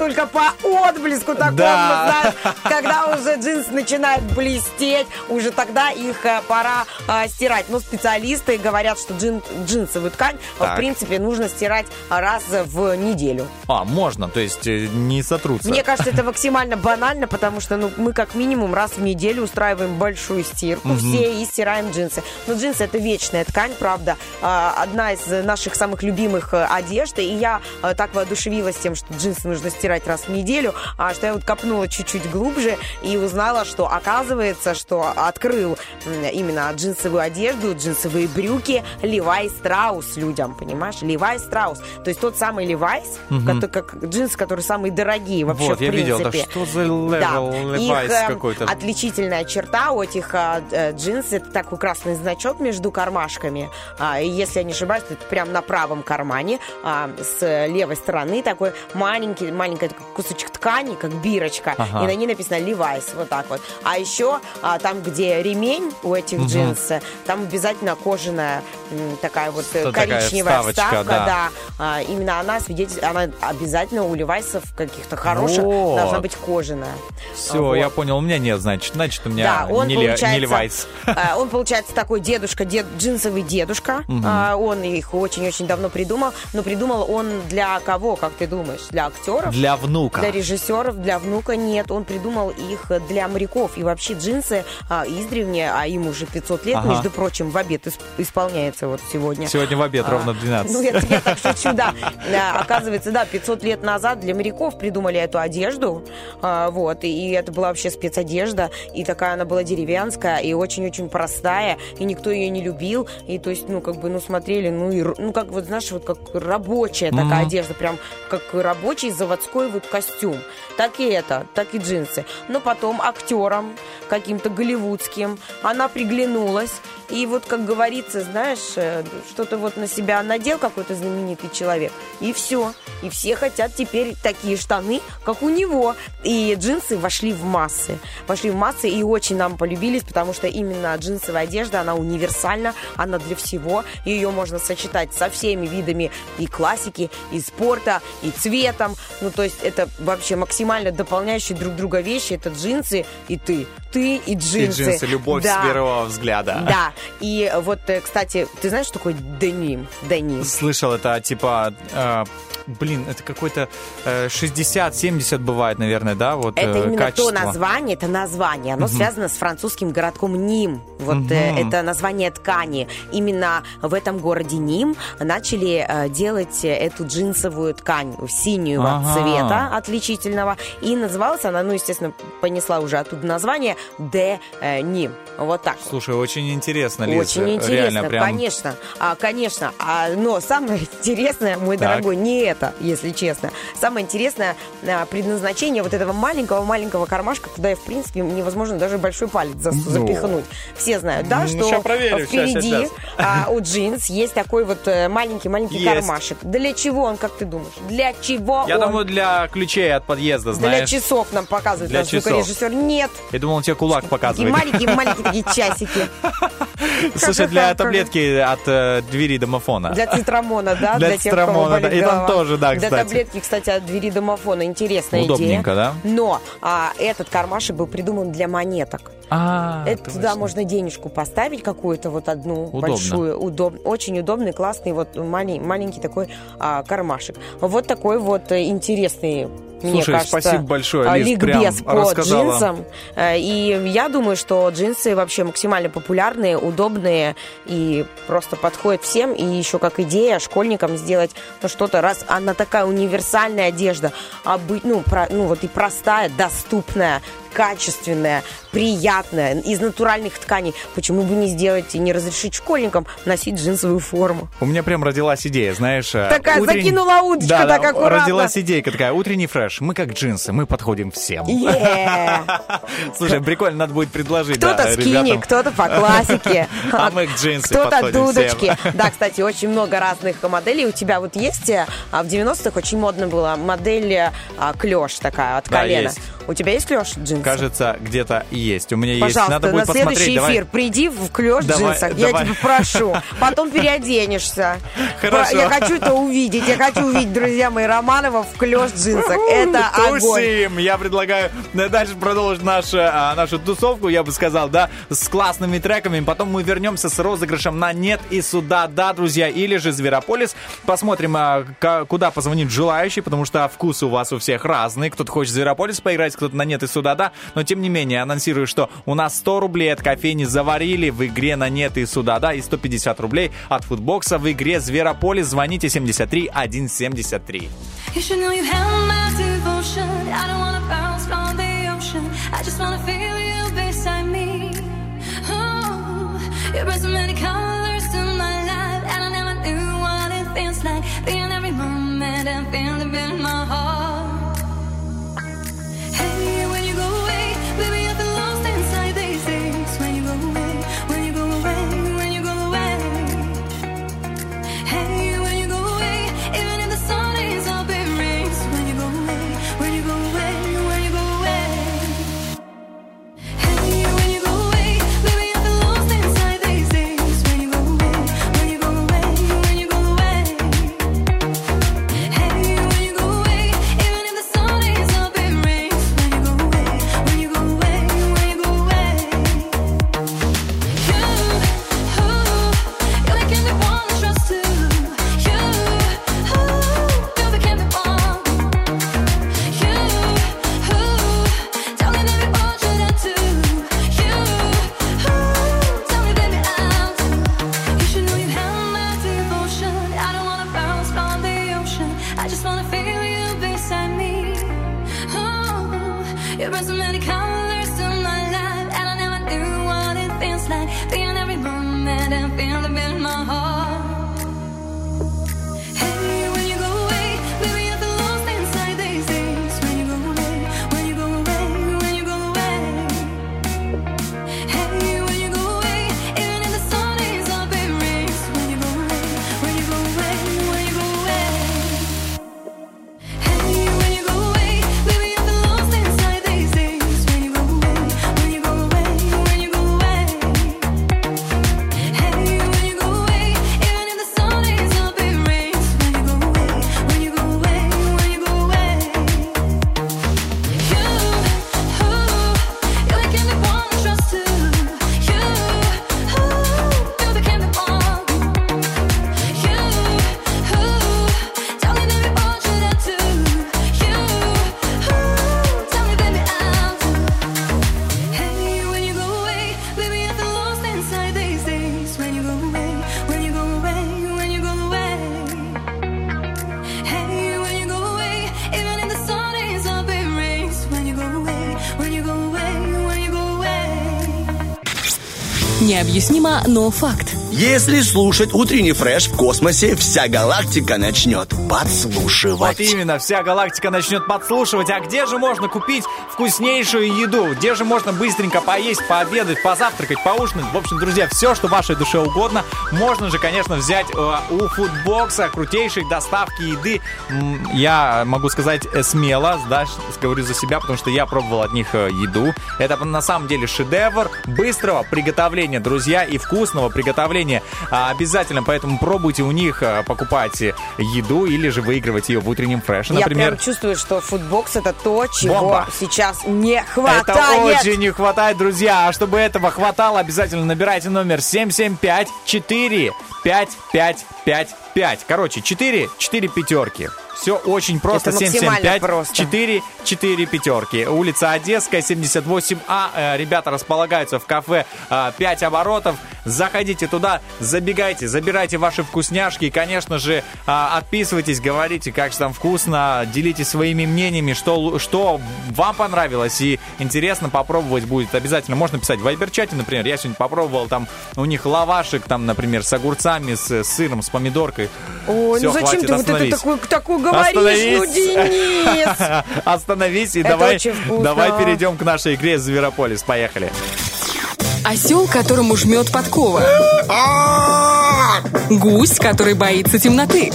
Только по отблеску такому, Да. знаешь, когда уже джинсы начинают блестеть, уже тогда их э, пора э, стирать. Но специалисты говорят, что джин- джинсовую ткань, э, Так. в принципе, нужно стирать раз в неделю. А, можно, то есть не сотрутся. Мне кажется, это максимально банально, потому что ну, мы как минимум раз в неделю устраиваем большую стирку все и стираем джинсы. Но джинсы это вечная ткань, правда, А, одна из наших самых любимых одежд. И я так воодушевилась тем, что джинсы нужно стирать раз в неделю, а что я вот копнула чуть-чуть глубже и узнала, что оказывается, что открыл именно джинсовую одежду, джинсовые брюки Levi Strauss людям, понимаешь? Levi Strauss. То есть тот самый Levi's, кото- как джинсы, которые самые дорогие вообще Вот, в я видел, принципе. да что за левел Да, их Levi's э, какой-то. отличительная черта у этих а, э, джинс это такой красный значок между кармашками. А, и если я не ошибаюсь, то это прям на правом кармане а, с левой стороны такой маленький, маленький такой кусочек ткани, как бирочка, Ага. и на ней написано Levi's, вот так вот. А еще а, там, где ремень у этих джинс, э, там обязательно кожаная такая вот э, Что такая коричневая вставочка, вставка, да. да. А, именно она свидетельствует, она обязательно у Levi's каких-то хороших Вот. должна быть кожаная. Все, Вот. я понял, у меня нет, значит, значит, у меня Да, он не, не Levi's. э, он получается такой дедушка, дед, джинсовый дедушка. А, Он их очень-очень давно придумал. Но придумал он для кого, как ты думаешь? Для актеров? Для внука. Для режиссеров, для внука нет. Он придумал их для моряков. И вообще джинсы а, издревле, а им уже 500 лет, Ага. между прочим, в обед исп- исполняется. вот сегодня. Сегодня в обед ровно в 12. Ну, я, я так шучу, да. Оказывается, да, 500 лет назад для моряков придумали эту одежду, а, вот, и это была вообще спецодежда, и такая она была деревенская, и очень-очень простая, и никто ее не любил, и то есть, ну, как бы, ну, смотрели, ну, и, ну, как вот, знаешь, вот как рабочая такая одежда, прям как рабочий заводской вот костюм. Так и это, так и джинсы. Но потом актерам, каким-то голливудским, она приглянулась, и вот, как говорится, знаешь, э, что-то вот на себя надел какой-то знаменитый человек, и все. И все хотят теперь такие штаны, как у него. И джинсы вошли в массы. Вошли в массы и очень нам полюбились, потому что именно джинсовая одежда, она универсальна, она для всего. Ее можно сочетать со всеми видами и классики, и спорта, и цветом. Ну, то есть это вообще максимально дополняющие друг друга вещи. Это джинсы и ты. Ты и И джинсы. джинсы, любовь Да. с первого взгляда. Да, и вот, э, кстати, ты знаешь, что такое деним? Деним. Слышал, это типа... э, блин, это какой-то э, 60-70 бывает, наверное, да? Вот, Это э, именно качество. то название, это название. Оно связано с французским городком Ним. Вот э, это название ткани. Именно в этом городе Ним начали э, делать эту джинсовую ткань синего Ага. цвета отличительного. И называлась она, ну, естественно, понесла уже оттуда название Де э, Ним. Вот так. Слушай, очень интересно, Лиз. Очень интересно, Реально, прям... конечно, а, конечно. А, но самое [laughs] интересное, мой Так. дорогой, не это, если честно. Самое интересное а, предназначение вот этого маленького-маленького кармашка, куда, в принципе, невозможно даже большой палец за- запихнуть. Все знают, да, Ну, что проверю, впереди ща, щас. а, у джинс есть такой вот э, маленький-маленький кармашек. Для чего он, как ты думаешь? Для чего Я он? думаю, для ключей от подъезда, Для знаешь. часов нам показывает Для наш часов. звукорежиссер. Нет. Я думал, он тебе кулак показывает. маленькие-маленькие такие часики. Слушай, для таблетки от э, двери домофона. Для цитрамона, да? Для тех, у кого цитрамона, да. И там тоже, да, Для кстати. таблетки, кстати, от двери домофона. Интересная Удобненько, идея. да? Но а, этот кармашек был придуман для монеток. А, Это туда можно денежку поставить какую-то вот одну Удобно. большую, удоб, очень удобный, классный вот малень- маленький такой а, кармашек. Вот такой вот э, интересный. мне Слушай, кажется, спасибо большое, а, Лиз, прям ликбез по рассказала. джинсам. Э, И я думаю, что джинсы вообще максимально популярные, удобные и просто подходят всем. И еще как идея школьникам сделать ну, что-то, раз она такая универсальная одежда, а быть, ну, про- ну вот и простая, доступная, качественная, приятная, из натуральных тканей. Почему бы не сделать и не разрешить школьникам носить джинсовую форму? У меня прям родилась идея, знаешь... э, Такая закинула удочка да, так да, аккуратно. родилась идейка такая, утренний фреш, мы как джинсы, мы подходим всем. [laughs] Слушай, прикольно, надо будет предложить, Кто-то да, скини, кто-то по классике. [laughs] А мы к джинсы Кто-то дудочки. всем. [laughs] Да, кстати, очень много разных моделей. У тебя вот есть, э, а в 90-х очень модно была модель а, клеш такая от колена. У тебя есть клеш джинсы? Кажется, где-то есть. У меня есть. Пожалуйста, Надо на будет следующий посмотреть. Давай. эфир приди в клеш Давай, джинсах. Я давай. тебя прошу. Потом переоденешься. Хорошо. Я хочу это увидеть. Я хочу увидеть, друзья мои, Романова в клеш джинсах. Это огонь. Я предлагаю э, дальше продолжить нашу, а, нашу тусовку, я бы сказал, да, с классными треками. Потом мы вернемся с розыгрышем на «Нет» и «Сюда», да, друзья, или же «Зверополис». Посмотрим, а, куда позвонит желающий, потому что вкусы у вас у всех разные. Кто-то хочет «Зверополис» поиграть, кто-то на «Нет» и «Сюда», да. Но, тем не менее, анонсирую, что у нас 100 рублей от кофейни «Заварили» в игре на «Нет» и «Сюда», да, и 150 рублей от футбокса в игре «Зверополис». Звоните 73 173. You should know you held my devotion. I don't wanna bounce from the ocean. I just wanna feel you beside me. Oh, you brought so many colors to my life, and I never knew what it feels like being every moment and feeling Необъяснимо, но факт. Если слушать утренний фреш в космосе, вся галактика начнет подслушивать. Вот именно, вся галактика начнет подслушивать. А где же можно купить вкуснейшую еду? Где же можно быстренько поесть, пообедать, позавтракать, поужинать? В общем, друзья, все, что вашей душе угодно, можно же, конечно, взять э, у фудбокса крутейшей доставки еды. Я могу сказать э, смело, да, говорю за себя, потому что я пробовал от них э, еду. Это на самом деле шедевр быстрого приготовления, друзья, и вкусного приготовления. А, Обязательно, поэтому пробуйте у них э, покупать еду или же выигрывать ее в утреннем фреше, Я например. прям чувствую, что футбокс это то, чего Бомба. сейчас не Это хватает. очень не хватает, друзья. А чтобы этого хватало, обязательно набирайте номер 775 4 5 5 5 5. Короче, 4, 4 пятерки. Все очень просто. Это максимально 775 просто. 4, 4 пятерки. Улица Одесская, 78А. Э, Ребята располагаются в кафе 5 оборотов. Заходите туда, забегайте, забирайте ваши вкусняшки. И, конечно же, а, отписывайтесь, говорите, как же там вкусно, делитесь своими мнениями, что, что вам понравилось и интересно попробовать будет. Обязательно можно писать в вайбер-чате, например. Я сегодня попробовал там у них лавашек, там, например, с огурцами, с, сыром, с помидоркой. Ой, Всё, ну зачем хватит, ты вот это остановись. такой, такой говоришь, ну, Денис? [laughs] Остановись и Это давай, давай перейдем к нашей игре Зверополис. Поехали. Осел, которому жмет подкова. Гусь, который боится темноты.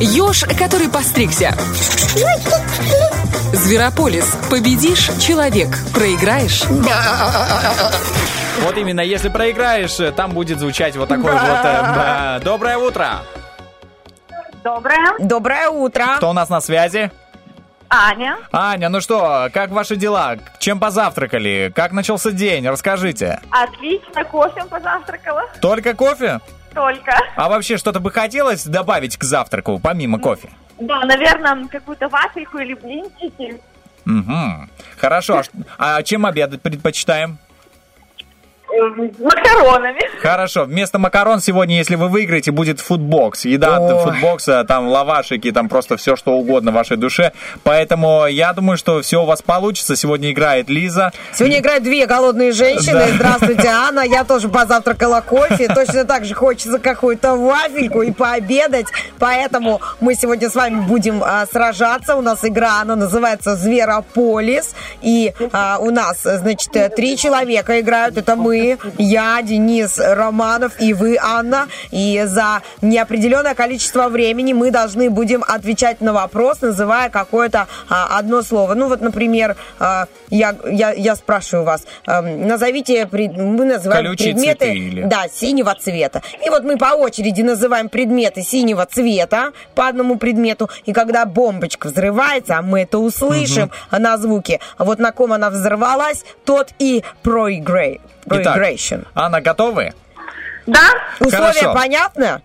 Еж, который постригся. Зверополис. Победишь – человек. Проиграешь Вот именно, если проиграешь, э, там будет звучать вот такой вот... э. Доброе утро! Доброе. Доброе утро. Кто у нас на связи? Аня. Аня, ну что, как ваши дела? Чем позавтракали? Как начался день? Расскажите. Отлично, кофе позавтракала. Только кофе? Только. А вообще что-то бы хотелось добавить к завтраку, помимо кофе? Да, наверное, какую-то вафельку или блинчики. Угу. Хорошо. А А чем обедать предпочитаем? С макаронами. Хорошо. Вместо макарон сегодня, если вы выиграете, будет фудбокс. Еда от Ой. фудбокса, там лавашики, там просто все, что угодно вашей душе. Поэтому я думаю, что все у вас получится. Сегодня играет Лиза. Сегодня играют две голодные женщины. Да. Здравствуйте, Анна. Я тоже позавтракала кофе. Точно так же хочется какую-то вафельку и пообедать. Поэтому мы сегодня с вами будем а, сражаться. У нас игра, она называется Зверополис. И а, у нас, значит, три человека играют. Это мы, я, Денис Романов и вы, Анна. И за неопределенное количество времени мы должны будем отвечать на вопрос, называя какое-то а, одно слово. Ну вот, например, а, я, я, я спрашиваю вас, эм, назовите, пред- мы называем Колючие предметы или- да, синего цвета. И вот мы по очереди называем предметы синего цвета по одному предмету. И когда бомбочка взрывается, а мы это услышим на звуке, а вот на ком она взорвалась, тот и проиграет. Итак, Proigration. Анна, готовы? Да? Условия хорошо. понятно?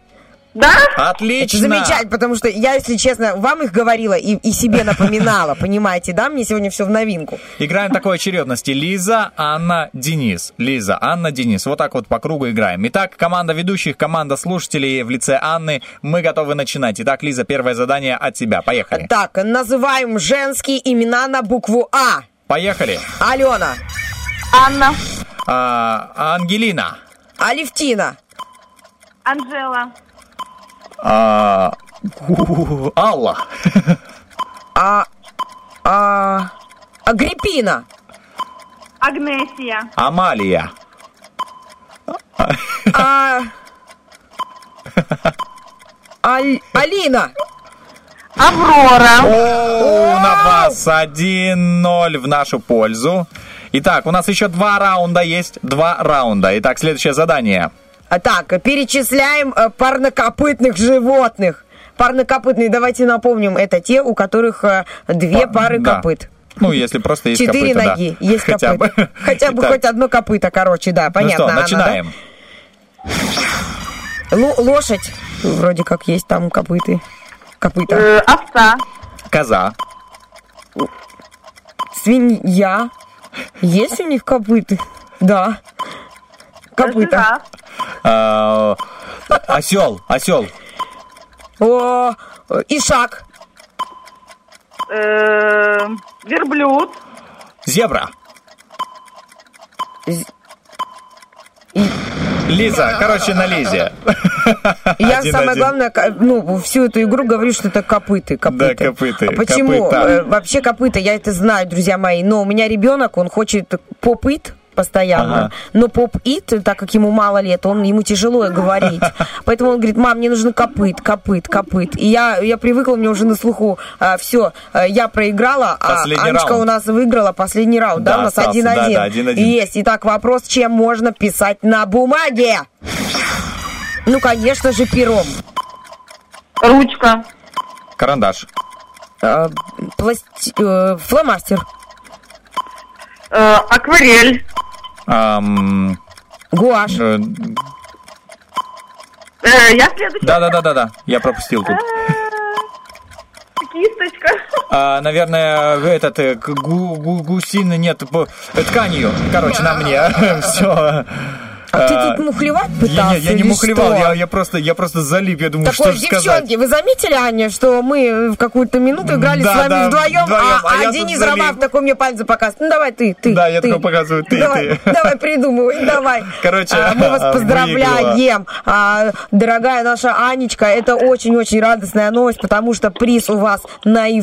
Да? Отлично. Замечательно, потому что я, если честно, вам их говорила и, и себе напоминала, [laughs] понимаете, да? Мне сегодня все в новинку. Играем такой очередности. Лиза, Анна, Денис. Лиза, Анна, Денис. Вот так вот по кругу играем. Итак, команда ведущих, команда слушателей в лице Анны. Мы готовы начинать. Итак, Лиза, первое задание от тебя. Поехали. Так, называем женские имена на букву А. Поехали. Алена, Анна. А, Ангелина. Алевтина, Анжела. А, у, Алла. а, а, Агриппина, Агнесия. Амалия. а, Аль- Алина, Аврора. О, на вас 1-0 в нашу пользу. Итак, у нас еще два раунда есть. Два раунда. Итак, следующее задание. А, Так, перечисляем э, парнокопытных животных. Парнокопытные, давайте напомним, это те, у которых э, две Па- пары да. копыт. Ну, если просто есть Четыре копыта, да. ноги, есть Хотя копыт. бы. Хотя бы Итак, хоть одно копыто, короче, да, Ну понятно. что, Анна, начинаем. да? Ло- лошадь, вроде как есть там копыты. Копыта. Э, овца. Коза. Свинья. Есть у них копыты? Да. Копыта. А, Осел. Осел. О, ишак. Э, верблюд. Зебра. Лиза, короче, на Лизе. Я Один-один. самое главное, ко- ну, всю эту игру говорю, что это копыты. копыты. Да, копыты, А Почему? копыта. Э, Вообще копыта, я это знаю, друзья мои, но у меня ребенок, он хочет поп-ит постоянно, Ага. но поп-ит, так как ему мало лет, он, ему тяжело говорить. [laughs] Поэтому он говорит, мам, мне нужно копыт, копыт, копыт. И я, я привыкла, мне уже на слуху, все, я проиграла, а Последний Анечка раунд. у нас выиграла последний раунд, да, Да, у нас остался, да, один-один. да, один-один. Есть. Итак, вопрос, чем можно писать на бумаге? Ну, конечно же, пером. Ручка. Карандаш. Э, пласти- э, фломастер. Э, акварель. Ам, Гуашь. э, Э, я следующая. Да-да-да-да-да, я пропустил тут. Кисточка. А, наверное, этот э, к- гу, гу- гусиный, нет, по- э, тканью. Короче, на мне. [laughs] Все. А ты тут мухлевать пытался? Не, я не мухлевал, я, я просто, я просто залип, я думаю, Так что вот, же сказать. девчонки, вы заметили, Аня, что мы в какую-то минуту играли Да, с вами да, вдвоем, вдвоем, а, а а Денис. Романов такой мне пальцем показывает. Ну давай ты, ты. Да, я ты. такой показываю, ты, давай, ты. Давай, придумывай, давай. Короче, А, мы вас выиграла. поздравляем, А, дорогая наша Анечка. Это очень-очень радостная новость, потому что приз у вас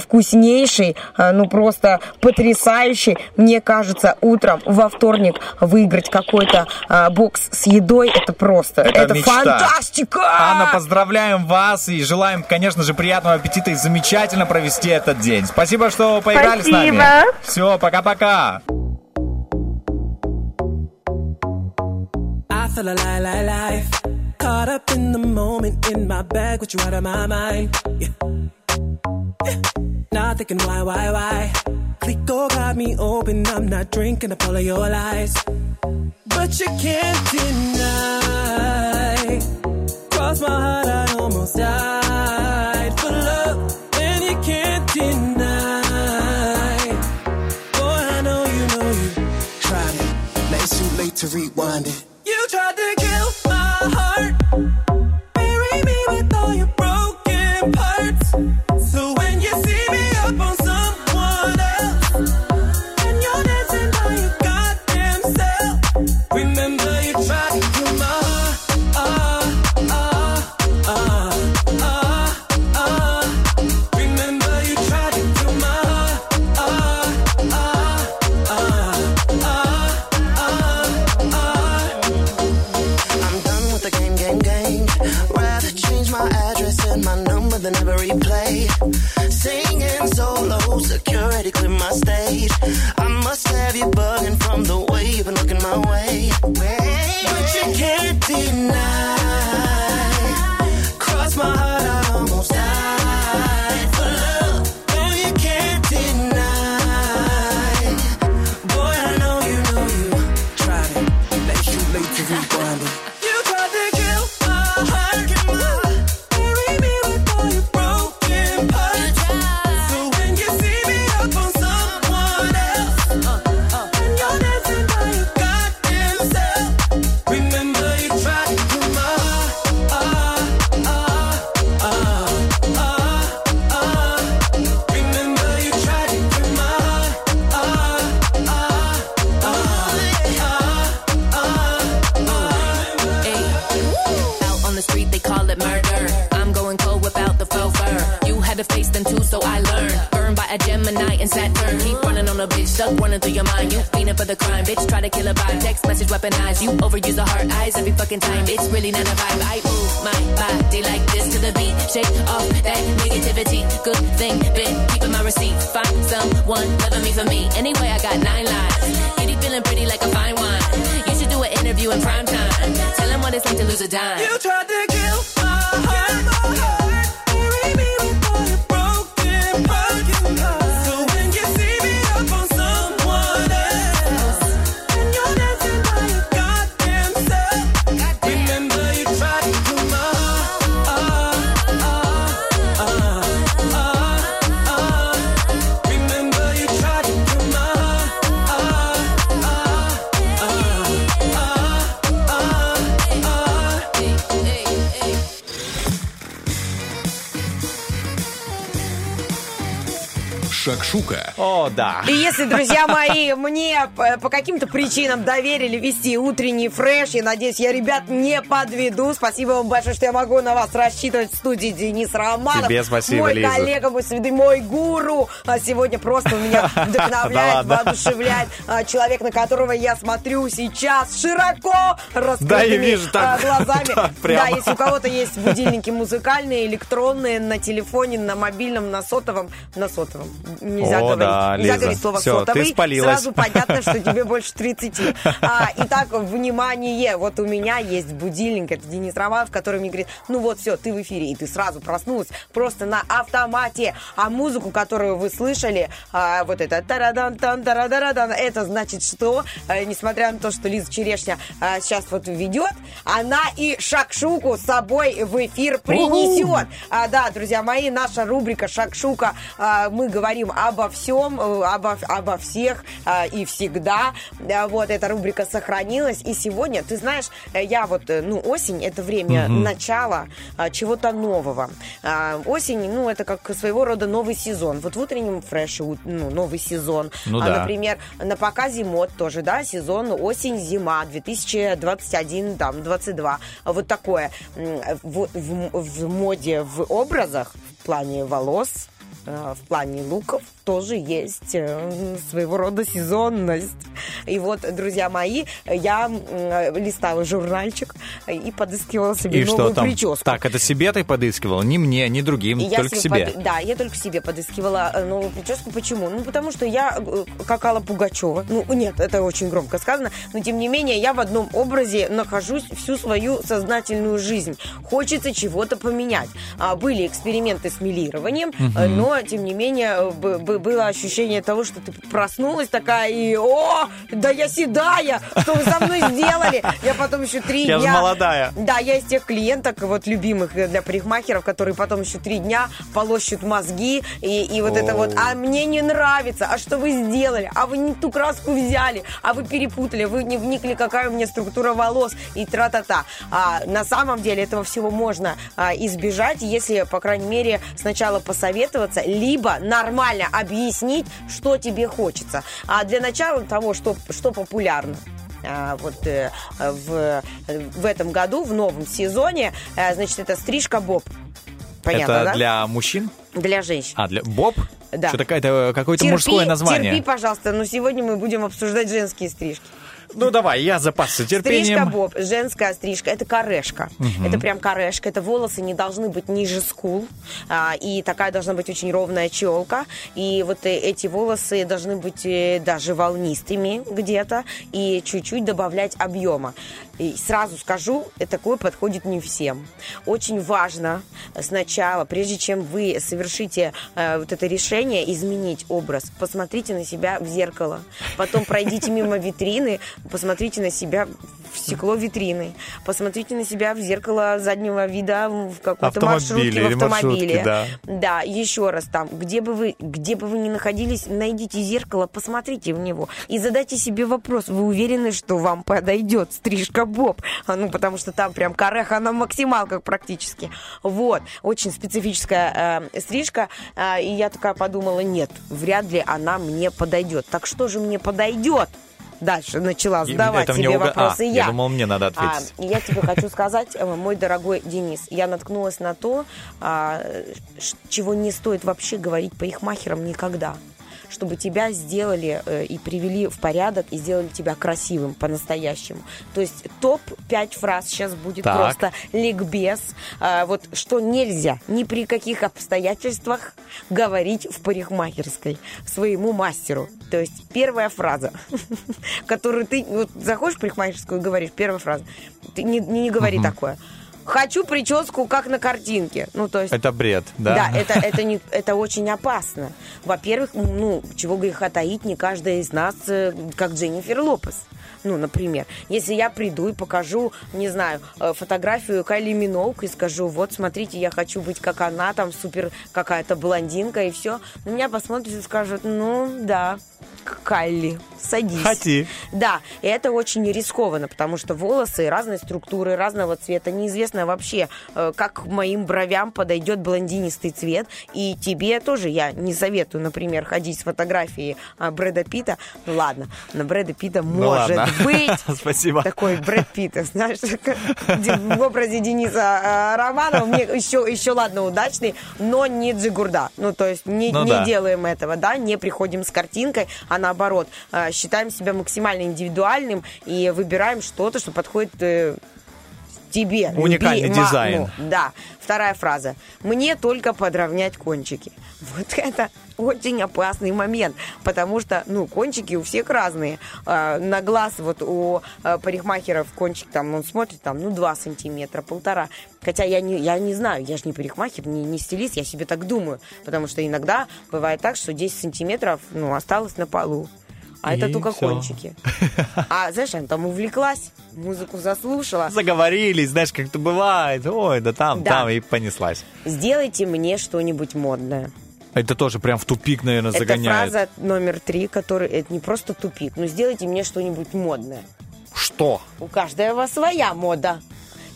наивкуснейший, а, ну просто потрясающий. Мне кажется, утром во вторник выиграть какой-то а, бокс с едой, это просто, Это это, мечта. фантастика! Анна, поздравляем вас и желаем, конечно же, приятного аппетита и замечательно провести этот день. Спасибо, что поиграли с нами. Спасибо. Все, пока-пока. I feel alive, alive, life. Caught up in the moment, in my bag, with you out of my mind. Yeah. Yeah. Not thinking why, why, why. Clico got me open, I'm not drinking up all of your lies. But you can't deny. Cross my heart, I almost died for love, and you can't deny. Boy, I know you know you tried it. Now it's too late to rewind it. You tried to если, друзья мои, мне по, по каким-то причинам доверили вести утренний фреш, я надеюсь, я ребят не подведу. Спасибо вам большое, что я могу на вас рассчитывать в студии Денис Романов. Тебе спасибо, Мой Лиза. коллега, мой святой, мой гуру. А сегодня просто меня [laughs] вдохновляет, воодушевляет а, человек, на которого я смотрю сейчас широко раскрытыми Да, я вижу, так- а, глазами. [laughs] так. Да, если у кого-то есть будильники музыкальные, электронные, на телефоне, на мобильном, на сотовом, на сотовом. Нельзя О, говорить. да, Нельзя Лиза. говорить слово ты сотовый. спалилась. Сразу понятно, что тебе [laughs] больше 30. А, итак, внимание, вот у меня есть будильник, это Денис Романов, который мне говорит, ну вот все, ты в эфире, и ты сразу проснулась просто на автомате. А музыку, которую вы слышали, а, вот это тарадан тан тарадарадан, это значит, что, э, несмотря на то, что Лиза Черешня а, сейчас вот ведет, она и шакшуку с собой в эфир принесет. А, да, друзья мои, наша рубрика «Шакшука». а, мы говорим обо всем, э, обо, обо всех а, и всегда. А, вот эта рубрика сохранилась. И сегодня, ты знаешь, э, я вот, э, ну, осень – это время Мгм. начала чего-то нового. Осень, ну, это как своего рода новый сезон. Вот в утреннем фреше, ну, новый сезон. Ну А, да. Например, на показе мод тоже, да, сезон осень-зима 2021, там, 22. Вот такое. В, в- в моде, в образах, в плане волос, э, в плане луков тоже есть э, своего рода сезонность. И вот, друзья мои, я м, листала журнальчик и подыскивала себе И новую что там? прическу. Так, это себе ты подыскивал? Не мне, не другим, И только себе. под- Да, я только себе подыскивала э, новую прическу. Почему? Ну, потому что я э, как Алла Пугачева. Ну, нет, это очень громко сказано. Но, тем не менее, я в одном образе нахожусь всю свою сознательную жизнь. Хочется чего-то поменять. А, были эксперименты с милированием, э, но, тем не менее, э, б- б- было ощущение того, что ты проснулась такая и «О, да я седая! Что вы со мной сделали?» Я потом еще три Я дня... молодая. Да, я из тех клиенток, вот любимых для парикмахеров, которые потом еще три дня полощут мозги, и, и вот это вот, а мне не нравится, а что вы сделали, а вы не ту краску взяли, а вы перепутали, вы не вникли, какая у меня структура волос, и тра-та-та. А, на самом деле этого всего можно а, избежать, если, по крайней мере, сначала посоветоваться, либо нормально объяснить, что тебе хочется. А для начала того, что, что популярно. А, вот э, в, в этом году, в новом сезоне, э, значит, это стрижка Боб. Понятно, это да? для мужчин? Для женщин. А, для Боб? Да. Что какое-то какое-то Терпи- мужское название. Терпи, пожалуйста, но сегодня мы будем обсуждать женские стрижки. Ну давай, я запасся терпением. Стрижка Боб, женская стрижка, это корешка. Мгм. Это прям корешка. Это волосы не должны быть ниже скул. а, и такая должна быть очень ровная челка. И вот э, эти волосы должны быть э, даже волнистыми где-то. И чуть-чуть добавлять объема. И сразу скажу, э, такое подходит не всем. Очень важно сначала, прежде чем вы совершите э, вот это решение изменить образ, посмотрите на себя в зеркало. Потом пройдите мимо витрины, посмотрите на себя в стекло витрины, посмотрите на себя в зеркало заднего вида в какой-то маршрутке, в автомобиле. маршрутке, да. Да, еще раз там, где бы вы, где бы вы ни находились, найдите зеркало, посмотрите в него и задайте себе вопрос: вы уверены, что вам подойдет стрижка Боб? А, Ну, потому что там прям кореха на максималках практически. Вот, очень специфическая э, стрижка, э, и я такая подумала, нет, вряд ли она мне подойдет. Так что же мне подойдет? Дальше начала задавать тебе уга- вопросы А, я. я думал, мне надо А, ответить. я тебе хочу [laughs] сказать, э, мой дорогой Денис, я наткнулась на то, а, чего не стоит вообще говорить парикмахерам никогда чтобы тебя сделали э, и привели в порядок и сделали тебя красивым по-настоящему. То есть топ-5 фраз сейчас будет Так. просто ликбез. А, вот что нельзя ни при каких обстоятельствах говорить в парикмахерской своему мастеру. То есть первая фраза, [laughs] которую ты вот заходишь в парикмахерскую и говоришь, первая фраза, ты не, не говори такое. Хочу прическу, как на картинке. Ну, то есть... Это бред, да? Да, это, это, не, это очень опасно. Во-первых, ну, чего греха таить, не каждая из нас, э, как Дженнифер Лопес. Ну, например, если я приду и покажу, не знаю, э, фотографию Кайли Миноук и скажу, вот, смотрите, я хочу быть как она, там, супер какая-то блондинка и все, на меня посмотрят и скажут, ну, да, Кайли, садись. Хоти. Да, и это очень рискованно, потому что волосы разной структуры, разного цвета. Неизвестно вообще, э, как моим бровям подойдет блондинистый цвет. И тебе тоже я не советую, например, ходить с фотографией а, Брэда Питта. Ну ладно, на Брэда Питта Ну может ладно. Быть [laughs] Спасибо. такой Брэд Питт, знаешь, в образе Дениса а, Романова. Мне еще, еще ладно, удачный, но не Джигурда. Ну, то есть не, Ну не да. делаем этого, да, не приходим с картинкой, а наоборот, э, считаем себя максимально индивидуальным и выбираем что-то, что подходит э, тебе. Уникальный любимому. дизайн. Да. Вторая фраза. Мне только подровнять кончики. Вот это очень опасный момент, потому что, ну, кончики у всех разные. А, на глаз вот у а, парикмахеров кончик там, он смотрит там, ну, 2 сантиметра, полтора. Хотя я не, я не знаю, я же не парикмахер, не, не стилист, я себе так думаю. Потому что иногда бывает так, что 10 сантиметров, ну, осталось на полу. А это И только всё. кончики. А знаешь, она там увлеклась, музыку заслушала. Заговорились, знаешь, как это бывает. Ой, да там, Да. там и понеслась. Сделайте мне что-нибудь модное. Это тоже прям в тупик, наверное, Это загоняет. фраза номер три, который это не просто тупик, но сделайте мне что-нибудь модное. Что? У каждого своя мода.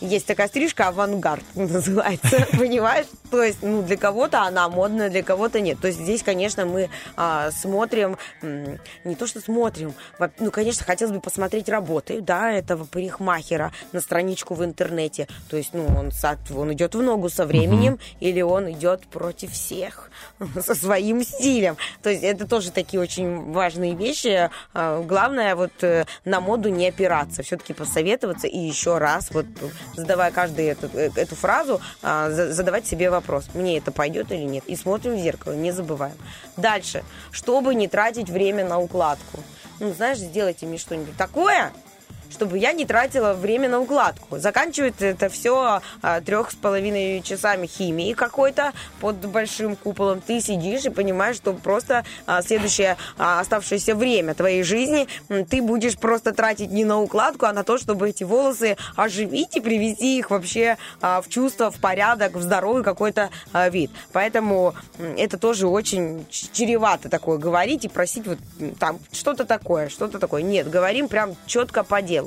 Есть такая стрижка авангард [laughs] называется, [laughs] понимаешь? То есть, ну, для кого-то она модная, для кого-то нет. То есть здесь, конечно, мы а, смотрим, не то что смотрим, ну, конечно, хотелось бы посмотреть работы, да, этого парикмахера на страничку в интернете. То есть, ну, он, он идет в ногу со временем или он идет против всех [laughs] со своим стилем. То есть это тоже такие очень важные вещи. А, Главное вот э, на моду не опираться, все-таки посоветоваться и еще раз вот задавая каждую эту, э, эту фразу, а, за- задавать себе вопрос, мне это пойдет или нет. И смотрим в зеркало, не забываем. Дальше, чтобы не тратить время на укладку. Ну, знаешь, сделайте мне что-нибудь такое, чтобы я не тратила время на укладку. Заканчивается это все трех с половиной часами химии какой-то под большим куполом. Ты сидишь и понимаешь, что просто а, следующее а, оставшееся время твоей жизни ты будешь просто тратить не на укладку, а на то, чтобы эти волосы оживить и привести их вообще а, в чувство, в порядок, в здоровый какой-то а, вид. Поэтому это тоже очень чревато такое говорить и просить вот там что-то такое, что-то такое. Нет, говорим прям четко по делу.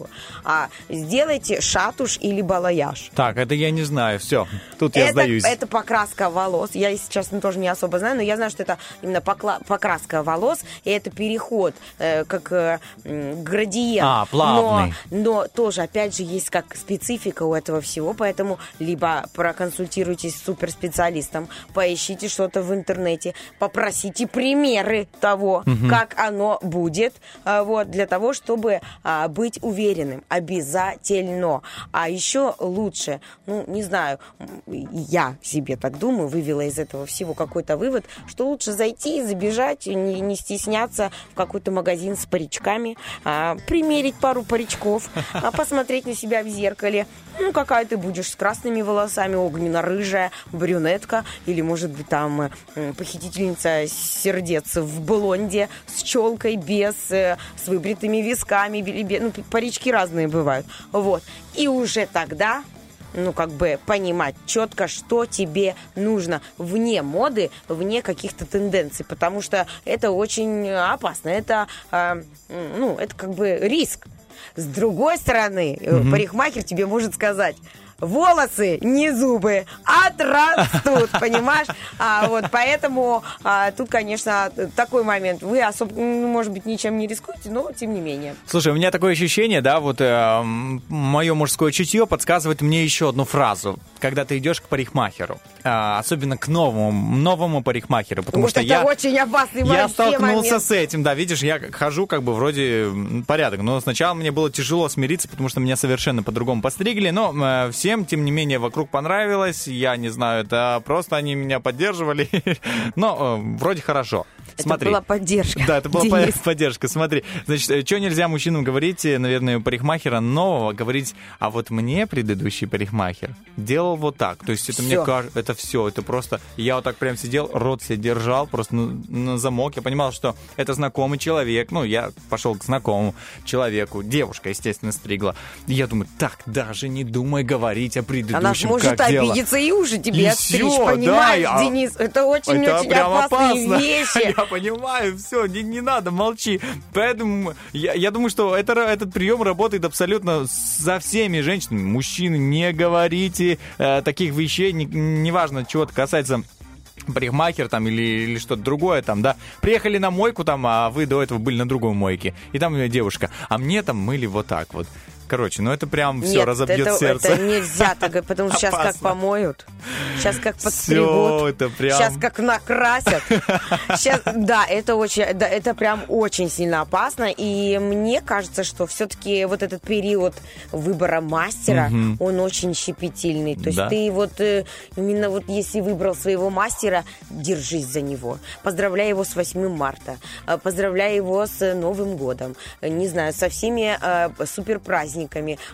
А сделайте шатуш или балаяж. Так, это я не знаю. Все, тут я это, сдаюсь. это покраска волос. Я сейчас тоже не особо знаю, но я знаю, что это именно покла- покраска волос, и это переход, э, как э, градиент. А, плавный. Но, но тоже, опять же, есть как специфика у этого всего, поэтому либо проконсультируйтесь с суперспециалистом, поищите что-то в интернете, попросите примеры того, Мгм. как оно будет, а, вот, для того, чтобы а, быть уверенным. Обязательно. А еще лучше, ну, не знаю, я себе так думаю, вывела из этого всего какой-то вывод, что лучше зайти, забежать, не, не стесняться в какой-то магазин с паричками, а, примерить пару паричков, а, посмотреть на себя в зеркале. Ну, какая ты будешь с красными волосами, огненно-рыжая, брюнетка, или, может быть, там э, похитительница сердец в блонде, с челкой, без, э, с выбритыми висками, или бе- парички разные бывают. Вот. И уже тогда ну, как бы понимать четко, что тебе нужно вне моды, вне каких-то тенденций, потому что это очень опасно, это, м, ну, это как бы риск. С другой стороны, э, Мгм. парикмахер тебе может сказать, волосы, не зубы, отрастут, [laughs] понимаешь? А, вот, поэтому а, тут, конечно, такой момент. Вы особо, ну, может быть, ничем не рискуете, но тем не менее. Слушай, у меня такое ощущение, да, вот э, мое мужское чутье подсказывает мне еще одну фразу. Когда ты идешь к парикмахеру, а, особенно к новому, новому парикмахеру, потому вот что это я... очень опасный Я столкнулся момент. с этим, да, видишь, я хожу как бы вроде порядок, но сначала мне было тяжело смириться, потому что меня совершенно по-другому постригли, но э, всем, тем не менее, вокруг понравилось, я не знаю, это просто они меня поддерживали, [laughs] но э, вроде хорошо. Это Смотри. была поддержка. Да, это была Денис. по- поддержка. Смотри, значит, что нельзя мужчинам говорить, э, наверное, у парикмахера нового, говорить, а вот мне предыдущий парикмахер делал вот так. То есть это мне Всё. кажется, это все, это просто... Я вот так прям сидел, рот себе держал, просто на, на замок. Я понимал, что это знакомый человек. Ну, я пошел к знакомому человеку. Девушка, естественно, стригла. И я думаю, так, даже не думай говорить о предыдущем, Она может как дело. обидеться и уши тебе И отстричь, да, понимаешь, я- Денис? Это Это очень-очень опасные опасно. вещи. Понимаю, все, не, не надо, молчи. Поэтому я, я думаю, что это, этот прием работает абсолютно со всеми женщинами. Мужчины, не говорите э, таких вещей, не- неважно, чего это касается парикмахер там или, или что-то другое там, да. Приехали на мойку там, а вы до этого были на другой мойке. И там э, девушка, а мне там мыли вот так вот. Короче, ну это прям все Нет, разобьет это, сердце. это нельзя так, потому что сейчас как помоют, сейчас как подстригут, это прям- сейчас как накрасят. Сейчас, да, это очень, да, это прям очень сильно опасно. И мне кажется, что все-таки вот этот период выбора мастера, Мгм. он очень щепетильный. То есть Да. ты вот э, именно вот если выбрал своего мастера, держись за него. Поздравляй его с 8 марта, э, поздравляй его с Новым годом, не знаю, со всеми э, супер праздниками.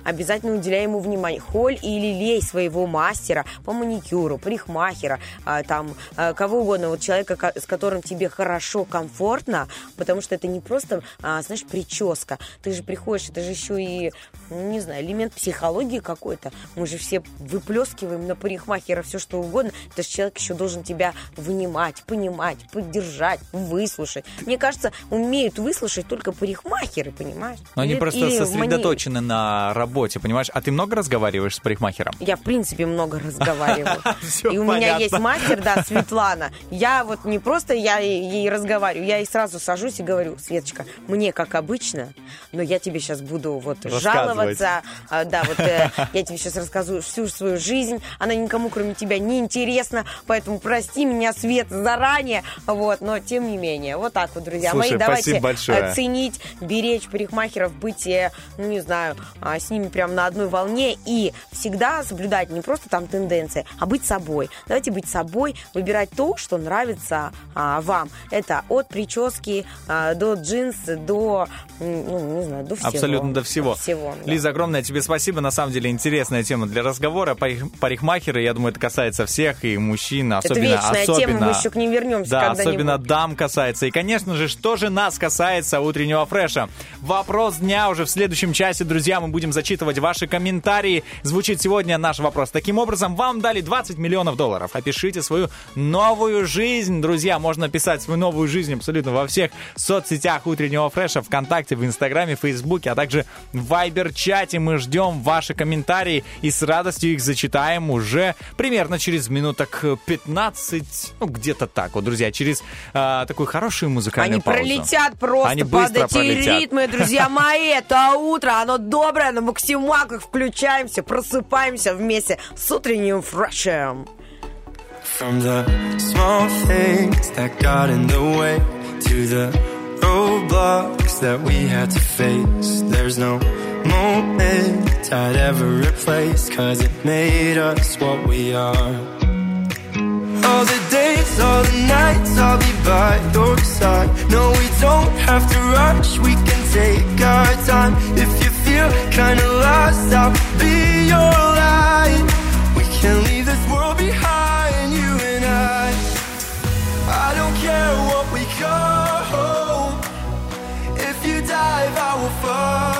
Обязательно уделяй ему внимание. Холь или лей своего мастера по маникюру, парикмахера, э, там, э, кого угодно, вот человека, с которым тебе хорошо, комфортно, потому что это не просто, а, знаешь, прическа. Ты же приходишь, это же еще и, ну, не знаю, элемент психологии какой-то. Мы же все выплескиваем на парикмахера все, что угодно. Это же человек еще должен тебя внимать, понимать, поддержать, выслушать. Мне кажется, умеют выслушать только парикмахеры, понимаешь? Но они Или- просто или сосредоточены на работе, понимаешь? А ты много разговариваешь с парикмахером? Я, в принципе, много разговариваю. [laughs] И у меня есть мастер, да, Светлана. Я вот не просто я ей разговариваю, я ей сразу сажусь и говорю, Светочка, мне как обычно, но я тебе сейчас буду вот Рассказывать. Жаловаться. А, Да, вот э, я тебе сейчас расскажу всю свою жизнь. Она никому, кроме тебя, не интересна, поэтому прости меня, Свет, заранее. Вот, но тем не менее, вот так вот, друзья Слушай, мои, давайте большое. э, ценить, беречь парикмахеров, быть, э, ну, не знаю, а, с ними прям на одной волне и всегда соблюдать не просто там тенденции, а быть собой. Давайте быть собой, выбирать то, что нравится а, вам. Это от прически а, до джинс, до, ну, не знаю, до всего. Абсолютно до всего. всего, да. Лиза, огромное тебе спасибо. На самом деле интересная тема для разговора. Парик- Парикмахеры, я думаю, это касается всех, и мужчин, особенно... вечная особенно, тема, мы еще к ней вернемся Да, особенно дам касается. И, конечно же, что же нас касается утреннего фреша? Вопрос дня уже в следующем часе, друзья. Мы будем зачитывать ваши комментарии. Звучит сегодня наш вопрос. Таким образом, вам дали 20 миллионов долларов. Опишите свою новую жизнь, друзья. Можно писать свою новую жизнь абсолютно во всех соцсетях утреннего фреша, ВКонтакте, в Инстаграме, Фейсбуке, а также в Вайбер-чате. Мы ждем ваши комментарии и с радостью их зачитаем уже примерно через минуток 15, ну где-то так вот, друзья, через а, такую хорошую музыкальную Они паузу. пролетят просто Они под быстро эти пролетят. ритмы, друзья мои. Это утро, оно доброе, на максималках. Включаемся, просыпаемся вместе с утренним фрешем. From the small things that got in the way to the roadblocks that we had to face. There's no moment I'd ever replace, cause it made us what we are. All the days, all the nights, I'll be by your side. No, we don't have to rush, we can take our time. If you feel kinda lost, I'll be your light. We can leave this world behind, you and I. I don't care what we go life I will fall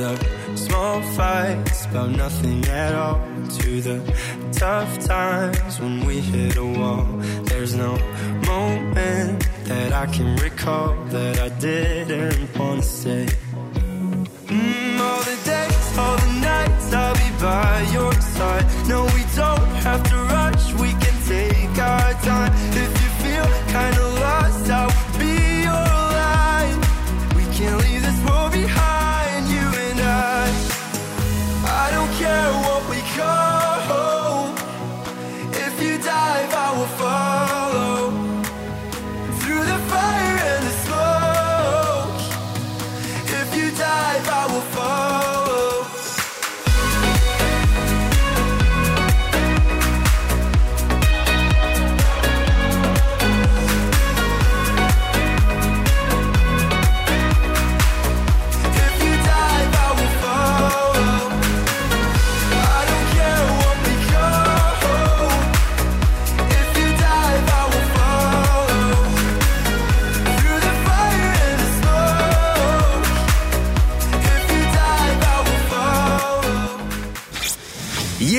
up. Small fights about nothing at all. To the tough times when we hit a wall. There's no moment that I can recall that I didn't want to say. Mm, all the days, all the nights, I'll be by your side. No, we don't have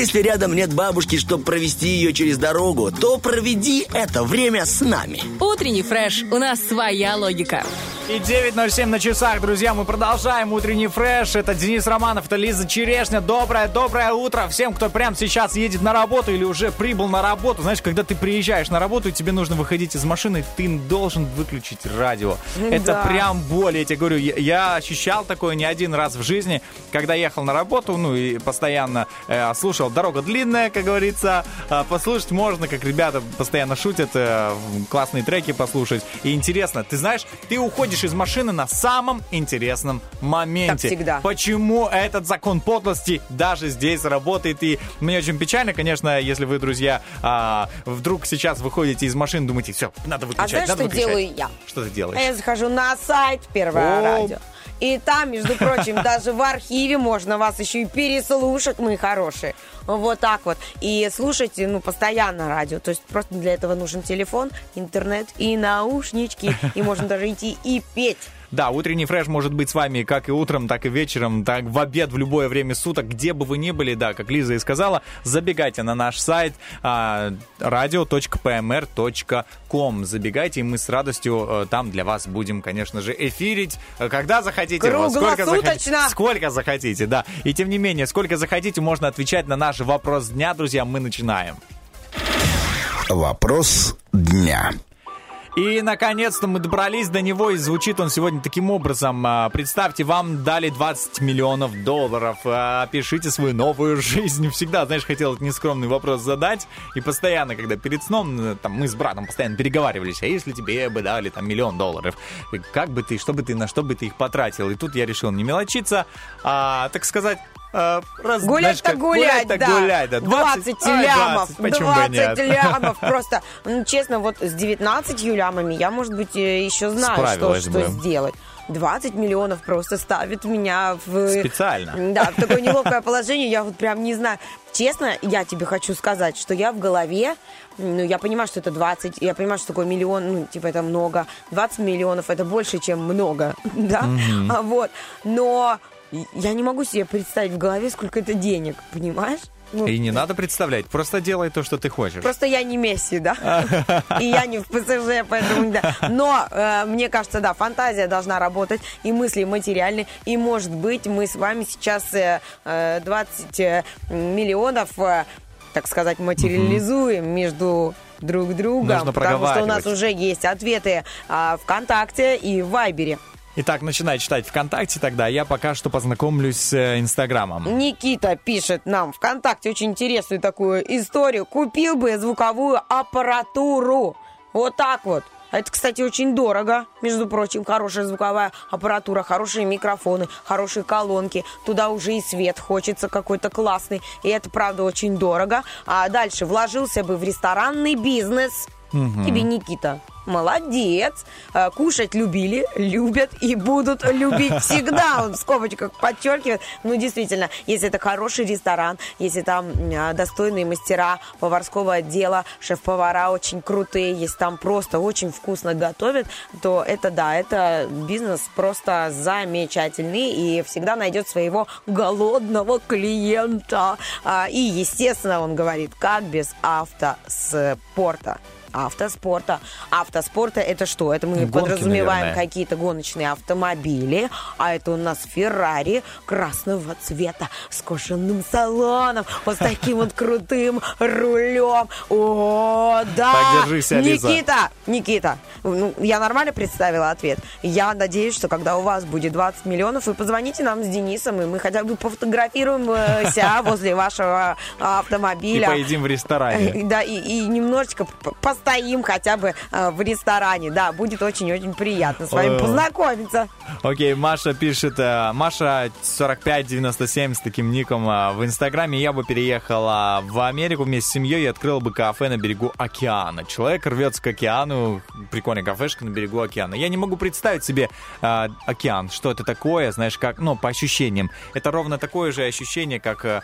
Если рядом нет бабушки, чтобы провести ее через дорогу, то проведи это время с нами. Утренний фреш. У нас своя логика. И 9.07 на часах, друзья, мы продолжаем утренний фреш. Это Денис Романов, это Лиза Черешня. Доброе, доброе утро всем, кто прямо сейчас едет на работу или уже прибыл на работу. Знаешь, когда ты приезжаешь на работу, и тебе нужно выходить из машины, ты должен выключить радио. Это Да. прям боль, я тебе говорю. Я, я ощущал такое не один раз в жизни, когда ехал на работу, ну и постоянно э, слушал «Дорога длинная», как говорится. А, послушать можно, как ребята постоянно шутят, э, классные треки послушать. И интересно, ты знаешь, ты уходишь из машины на самом интересном моменте. Так всегда. Почему этот закон подлости даже здесь работает? И мне очень печально, конечно, если вы, друзья, а, вдруг сейчас выходите из машины, думаете, все, надо А выключать, знаешь, надо что выключать. делаю я? Что ты А делаешь? я захожу на сайт Первое О. радио. И там, между прочим, даже в архиве можно вас еще и переслушать, мои хорошие. Вот так вот. И слушайте, ну, постоянно радио. То есть просто для этого нужен телефон, интернет и наушнички. И можно даже идти и петь. Да, утренний фреш может быть с вами как и утром, так и вечером, так в обед, в любое время суток, где бы вы ни были, да, как Лиза и сказала, забегайте на наш сайт а, radio.pmr.com, забегайте, и мы с радостью э, там для вас будем, конечно же, эфирить, э, когда захотите, сколько захотите, сколько захотите, да, и тем не менее, сколько захотите, можно отвечать на наш вопрос дня, друзья, мы начинаем. Вопрос дня. И, наконец-то, мы добрались до него, и звучит он сегодня таким образом. А, Представьте, вам дали 20 миллионов долларов. А, Опишите свою новую жизнь. Всегда, знаешь, хотел этот нескромный вопрос задать. И постоянно, когда перед сном, э, там, мы с братом постоянно переговаривались, а если тебе бы дали там миллион долларов, как бы ты, что бы ты, на что бы ты их потратил? И тут я решил не мелочиться, а, так сказать, а, раз- знаешь, Гулять-то как- гулять, гулять-то да. гулять, да. 20, Ай, лямов. 20, почему бы 20 нет? лямов. [laughs] Просто, ну, честно, вот с 19 лямами я, может быть, э, еще знаю, что, Справилась что бы. сделать. 20 миллионов просто ставит меня в... Специально. Да, в такое [laughs] неловкое положение. Я вот прям не знаю. Честно, я тебе хочу сказать, что я в голове, ну, я понимаю, что это 20, я понимаю, что такое миллион, ну, типа, это много. 20 миллионов это больше, чем много, [laughs] да? А вот. Но я не могу себе представить в голове, сколько это денег, понимаешь? Ну, И не надо представлять, просто делай то, что ты хочешь. Просто я не Месси, да? [laughs] И я не в ПСЖ, поэтому да. Но э, мне кажется, да, фантазия должна работать, и мысли материальны. И, может быть, мы с вами сейчас э, э, 20 э, миллионов, так сказать, материализуем между друг другом. Нужно потому что у нас уже есть ответы а, ВКонтакте и в Вайбере. Итак, начинай читать ВКонтакте тогда, а я пока что познакомлюсь с э, Инстаграмом. Никита пишет нам ВКонтакте очень интересную такую историю. Купил бы звуковую аппаратуру. Вот так вот. А Это, кстати, очень дорого. Между прочим, хорошая звуковая аппаратура, хорошие микрофоны, хорошие колонки. Туда уже и свет хочется какой-то классный. И это, правда, очень дорого. А дальше вложился бы в ресторанный бизнес. Мгм. Тебе, Никита. Молодец. Э, Кушать любили, любят и будут любить всегда. [laughs] Он в скобочках подчеркивает. Ну, действительно, если это хороший ресторан, если там м, достойные мастера поварского отдела, шеф-повара очень крутые, если там просто очень вкусно готовят, то это да, это бизнес просто замечательный и всегда найдет своего голодного клиента. А, И, естественно, он говорит, как без автоспорта. Автоспорта. Автоспорта это что? Это мы Гонки, подразумеваем какие-то гоночные автомобили, а это у нас Феррари красного цвета с кожаным салоном, вот с таким вот крутым рулем. О, да! Так, держись, Алиса. Никита, Никита, ну, я нормально представила ответ. Я надеюсь, что когда у вас будет 20 миллионов, вы позвоните нам с Денисом, и мы хотя бы пофотографируемся возле вашего И автомобиля. поедим в ресторане. Э, Да, и, и немножечко п- постоим хотя бы э, в ресторане. Да, будет очень-очень приятно с вами О. познакомиться. Окей, Маша пишет, э, Маша 4597 с таким ником э, в Инстаграме. Я бы переехала в Америку вместе с семьей и открыла бы кафе на берегу океана. Человек рвется к океану, прикольная кафешка на берегу океана. Я не могу представить себе э, океан, что это такое, знаешь, как, ну, по ощущениям. Это ровно такое же ощущение, как э,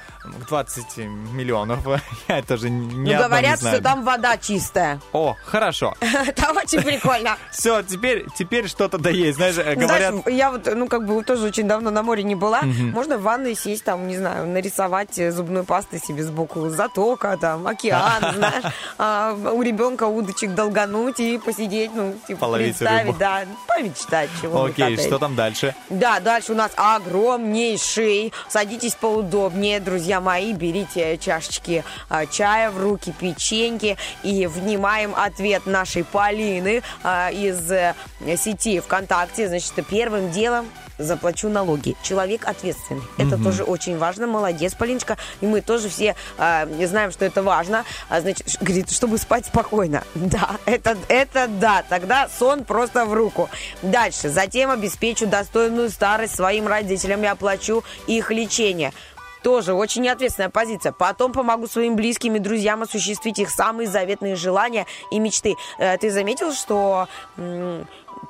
20 миллионов. [laughs] Я тоже не Ну, говорят, не знаю. что там вода чистая. О, хорошо. [laughs] Это очень прикольно. Все, теперь, теперь что-то да есть. Знаешь, э, говорят... Знаешь, я вот, ну, как бы тоже очень давно на море не была. Мгм. Можно в ванной сесть, там, не знаю, нарисовать э, зубной пастой себе сбоку затока, там, океан, знаешь, а, у ребенка удочек долгануть и посидеть, ну, типа, Половить представить, рыбу. да, помечтать, чего Окей, что там дальше? Да, дальше у нас огромнейший. Садитесь поудобнее, друзья мои, берите чашечки а, чая в руки, печеньки и внимаем ответ нашей Полины а, из э, сети ВКонтакте. Значит, первым делом заплачу налоги. Человек ответственный. Это Мгм. тоже очень важно. Молодец, Полиночка. И мы тоже все а, знаем, что это важно. А, значит, говорит, чтобы спать спокойно. [laughs] Да, это, это да. Тогда сон просто в руку. Дальше. Затем обеспечу достойную старость своим родителям и оплачу их лечение. Тоже очень ответственная позиция. Потом помогу своим близким и друзьям осуществить их самые заветные желания и мечты. Э, Ты заметил, что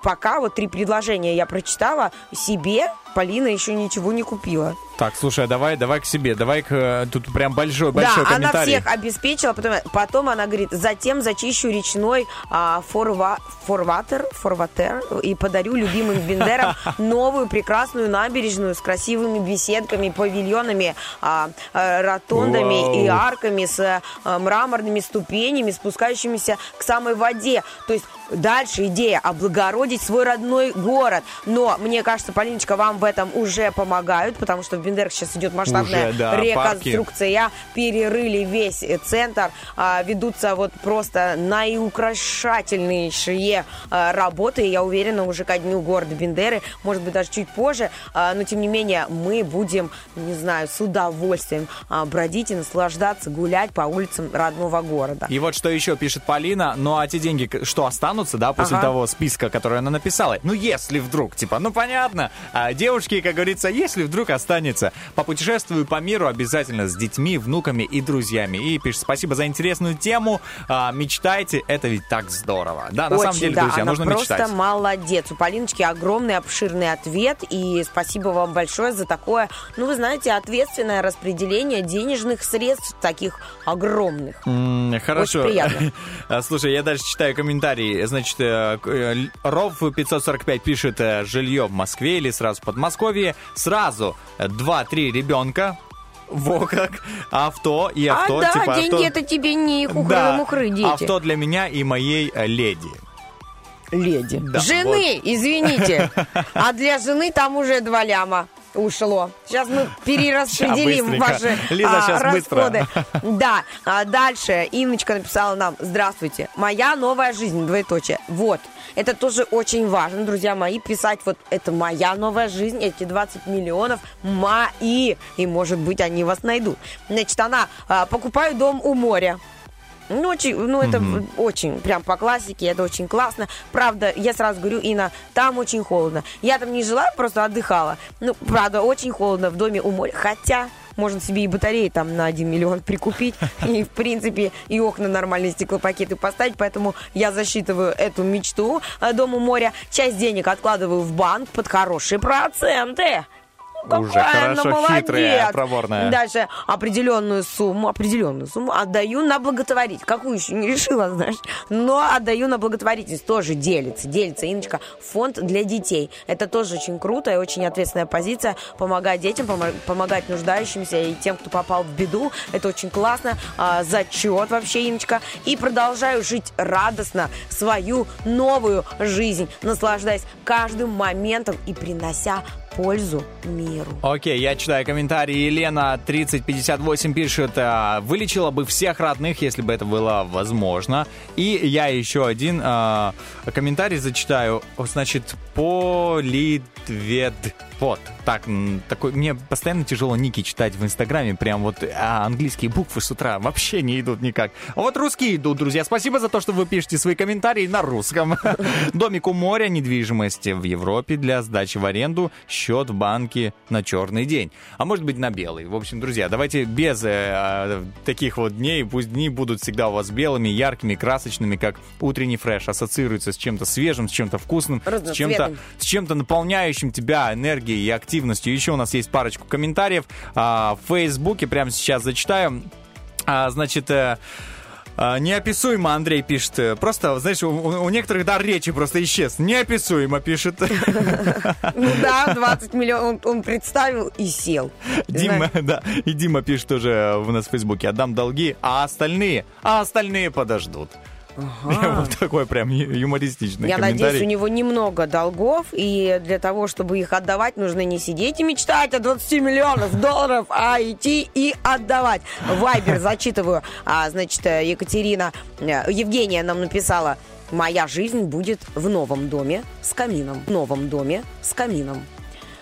пока вот три предложения я прочитала, себе Полина еще ничего не купила. Так, слушай, а давай, давай к себе, давай к... э, Тут прям большой, большой да, она комментарий. всех обеспечила, потом, потом она говорит, затем зачищу речной а, форва, форватер, форватер и подарю любимым бендерам [laughs] новую прекрасную набережную с красивыми беседками, павильонами, а, а, ротондами Вау. и арками с а, мраморными ступенями, спускающимися к самой воде. То есть дальше идея облагородить свой родной город. Но мне кажется, Полиночка, вам в этом уже помогают, потому что в Бендерах сейчас идет масштабная Уже, да, реконструкция. Перерыли весь э, центр. А, ведутся вот просто наиукрашательнейшие а, работы. И Я уверена, уже ко дню города Бендеры, может быть, даже чуть позже. А, но, тем не менее, мы будем, не знаю, с удовольствием бродить и наслаждаться, гулять по улицам родного города. И вот что еще пишет Полина. Ну, а те деньги, что останутся, да, после Ага. того списка, который она написала? Ну, если вдруг, типа, ну, понятно. А девушки, как говорится, если вдруг останется, попутешествую по миру обязательно с детьми, внуками и друзьями. И пишет, спасибо за интересную тему. А, мечтайте, это ведь так здорово. Да, на Очень, самом деле, да, друзья, она нужно просто мечтать. молодец. У Полиночки огромный, обширный ответ. И спасибо вам большое за такое, ну, вы знаете, ответственное распределение денежных средств таких огромных. М, Хорошо. Очень приятно. [laughs] Слушай, я дальше читаю комментарии. Значит, э, к- э, Л- Ров 545 пишет э, жилье в Москве или сразу в Подмосковье. Сразу 2-3 ребенка. Во как. Авто и авто. а да, типа деньги авто- это тебе не Да, хухры-мухры, дети. Авто для меня и моей э, леди. Леди. Да, Жены, вот. извините. [laughs] А для жены там уже два ляма ушло. Сейчас мы перераспределим ваши Лиза, а, щас быстро. расходы. Да, а дальше Инночка написала нам, здравствуйте, моя новая жизнь, двоеточие. Вот, это тоже очень важно, друзья мои, писать вот это моя новая жизнь, эти 20 миллионов мои, и может быть они вас найдут. Значит, она а, покупаю дом у моря. Ну, очень, ну, это Мгм. очень, прям по классике, это очень классно. Правда, я сразу говорю, Инна, там очень холодно. Я там не жила, просто отдыхала. Ну, правда, очень холодно в доме у моря. Хотя можно себе и батареи там на 1 миллион [laughs] прикупить, и, в принципе, и окна нормальные стеклопакеты поставить, поэтому я засчитываю эту мечту э, Дому моря. Часть денег откладываю в банк под хорошие проценты. Уже Какая она хорошо, хитрая, молодец. проворная. Дальше определенную сумму, определенную сумму отдаю на благотворительность. Какую еще не решила, знаешь. Но отдаю на благотворительность. Тоже делится, делится, Иночка. Фонд для детей. Это тоже очень круто и очень ответственная позиция. Помогать детям, помо- помогать нуждающимся и тем, кто попал в беду. Это очень классно. А, зачет вообще, Иночка. И продолжаю жить радостно свою новую жизнь, наслаждаясь каждым моментом и принося пользу миру. Окей, я читаю комментарии. Елена 3058 пишет, а, вылечила бы всех родных, если бы это было возможно. И я еще один а, комментарий зачитаю. Значит, Политвед. Вот, так, такой, мне постоянно тяжело ники читать в Инстаграме, прям вот а английские буквы с утра вообще не идут никак. А вот русские идут, друзья. Спасибо за то, что вы пишете свои комментарии на русском. [laughs] Домик у моря, недвижимость в Европе для сдачи в аренду, счет в банке на черный день. А может быть на белый. В общем, друзья, давайте без э, э, таких вот дней, пусть дни будут всегда у вас белыми, яркими, красочными, как утренний фреш, ассоциируется с чем-то свежим, с чем-то вкусным, с чем-то с чем-то наполняющим тебя энергией и активностью. Еще у нас есть парочку комментариев а, в Фейсбуке, прямо сейчас зачитаю. А, значит, э, а, Неописуемо, Андрей пишет. Просто, знаешь, у, у некоторых дар речи просто исчез. Неописуемо пишет. Ну да, 20 миллионов он, он представил и сел. Дима, да. И Дима пишет тоже у нас в Фейсбуке. Отдам долги, а остальные, а остальные подождут. Вот такой прям юмористичный Я надеюсь, у него немного долгов, и для того, чтобы их отдавать, нужно не сидеть и мечтать о 20 миллионах долларов, а идти и отдавать. Вайбер зачитываю. А, значит, э, Екатерина, э, Евгения нам написала, моя жизнь будет в новом доме с камином. В новом доме с камином.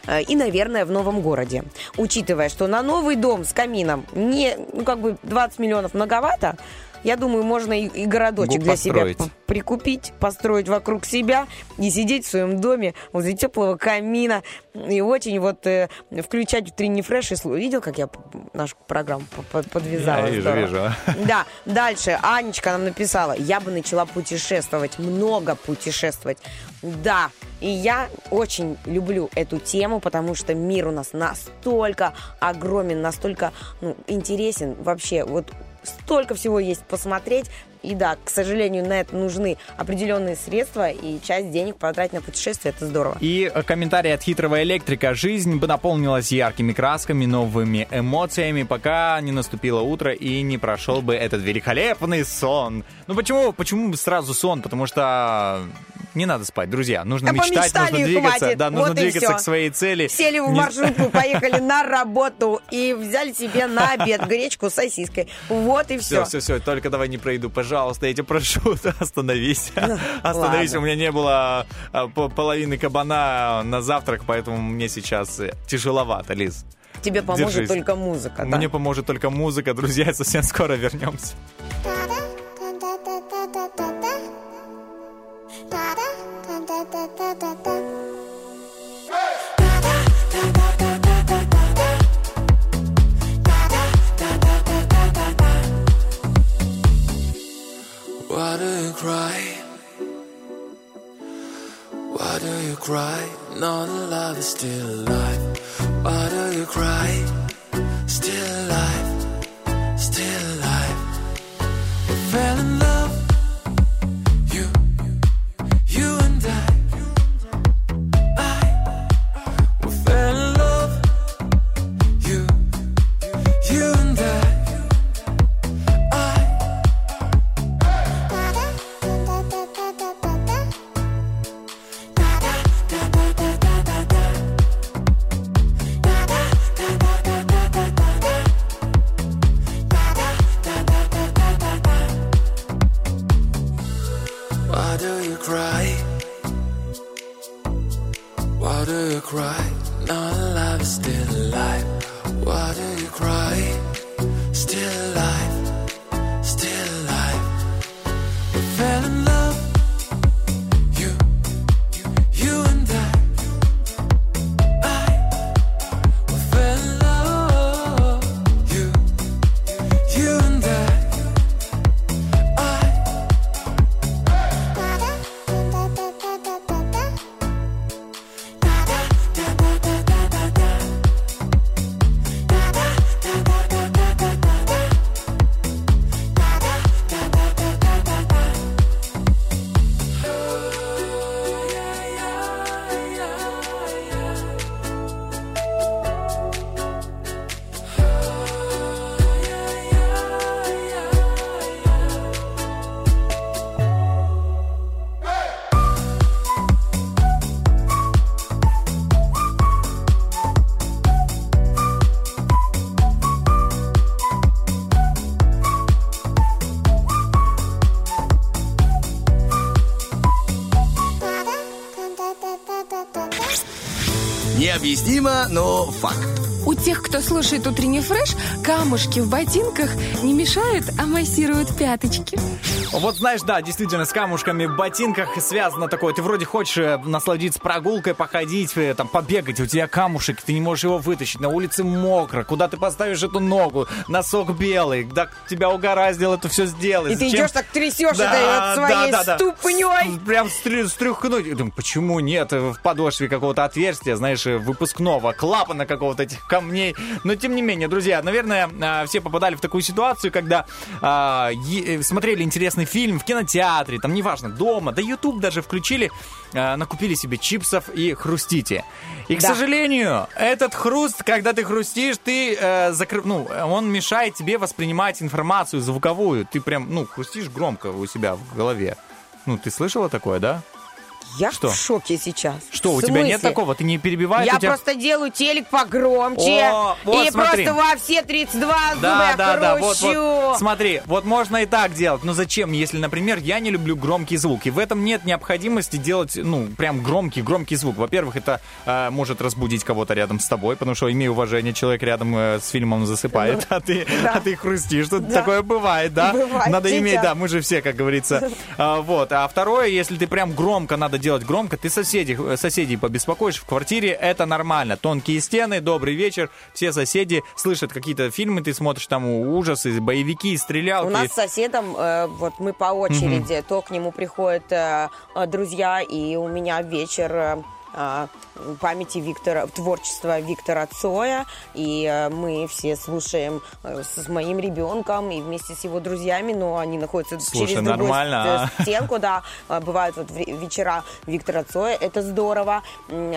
Э, И, наверное, в новом городе. Учитывая, что на новый дом с камином не, ну, как бы 20 миллионов многовато, я думаю, можно и, и городочек для себя построить. прикупить, построить вокруг себя и сидеть в своем доме возле теплого камина и очень вот э, включать утренний фреш и слу- Видел, как я нашу программу подвязала? Я вижу, вижу. [laughs] Да, дальше Анечка нам написала, я бы начала путешествовать, много путешествовать. Да, и я очень люблю эту тему, потому что мир у нас настолько огромен, настолько ну, интересен вообще. Вот столько всего есть посмотреть. И да, к сожалению, на это нужны определенные средства, и часть денег потратить на путешествие, это здорово. И э, комментарий от хитрого электрика. Жизнь бы наполнилась яркими красками, новыми эмоциями, пока не наступило утро и не прошел бы этот великолепный сон. Ну почему, почему сразу сон? Потому что не надо спать, друзья. Нужно Да мечтать, нужно двигаться. хватит. Да, нужно Вот двигаться к своей цели. Сели в маршрутку, [laughs] поехали на работу и взяли себе на обед гречку с сосиской. Вот и Все, все. все, все, только давай не пройду, пожалуйста, я тебя прошу, [laughs] остановись. [laughs] Остановись, ладно. у меня не было а, по- половины кабана на завтрак, поэтому мне сейчас э, тяжеловато, Лиз. Тебе поможет Держись. только музыка, да? Мне поможет только музыка, друзья, [laughs] совсем скоро вернемся. Cry? Now the love is still alive. Why do you cry? Still alive, still alive. Fell in но факт. У тех, кто слушает утренний фреш, камушки в ботинках не мешают, а массируют пяточки. Вот знаешь, да, действительно, с камушками в ботинках связано такое. Ты вроде хочешь э, насладиться прогулкой, походить, э, там, побегать, у тебя камушек, ты не можешь его вытащить, на улице мокро, куда ты поставишь эту ногу, носок белый, да тебя угораздило это все сделать. И ты Зачем? идешь так трясешь Да, этой вот своей да, да, да. ступней. Прям стряхнуть. Я думаю, почему нет в подошве какого-то отверстия, знаешь, выпускного, клапана какого-то этих камней. Но тем не менее, друзья, наверное, а, все попадали в такую ситуацию, когда а, э, смотрели интересный фильм в кинотеатре, там, неважно, дома, да YouTube даже включили, а, накупили себе чипсов и хрустите. И, к Да. сожалению, этот хруст, когда ты хрустишь, ты э, закры- ну, он мешает тебе воспринимать информацию звуковую. Ты прям, ну, хрустишь громко у себя в голове. Ну, ты слышала такое, да? Я Что? в шоке сейчас. Что, у тебя нет такого? Ты не перебиваешь? Я тебя... просто делаю телек погромче. О, вот и смотри. просто во все 32 зуба Да, я да, да, вот, вот. Смотри, вот можно и так делать. Но зачем, если, например, я не люблю громкий звук? И в этом нет необходимости делать, ну, прям громкий, громкий звук. Во-первых, это э, может разбудить кого-то рядом с тобой, потому что, имею уважение, человек рядом э, с фильмом засыпает, [laughs] а ты, а ты хрустишь. Тут Да. такое бывает, да? Бывает, Надо иметь, да, мы же все, как говорится. [laughs] А, вот. А второе, если ты прям громко, надо делать громко, ты соседей, соседей побеспокоишь в квартире, это нормально. Тонкие стены, добрый вечер, все соседи слышат какие-то фильмы, ты смотришь там ужасы, боевики, стрелялки. У нас с соседом, э, вот мы по очереди, то к нему приходят э, э, друзья, и у меня вечер э, э, памяти Виктора, творчества Виктора Цоя, и э, мы все слушаем э, с, моим ребенком и вместе с его друзьями, но они находятся Слушай, через другую нормально, с- стенку, да, Э, бывают вот ве- вечера Виктора Цоя, это здорово,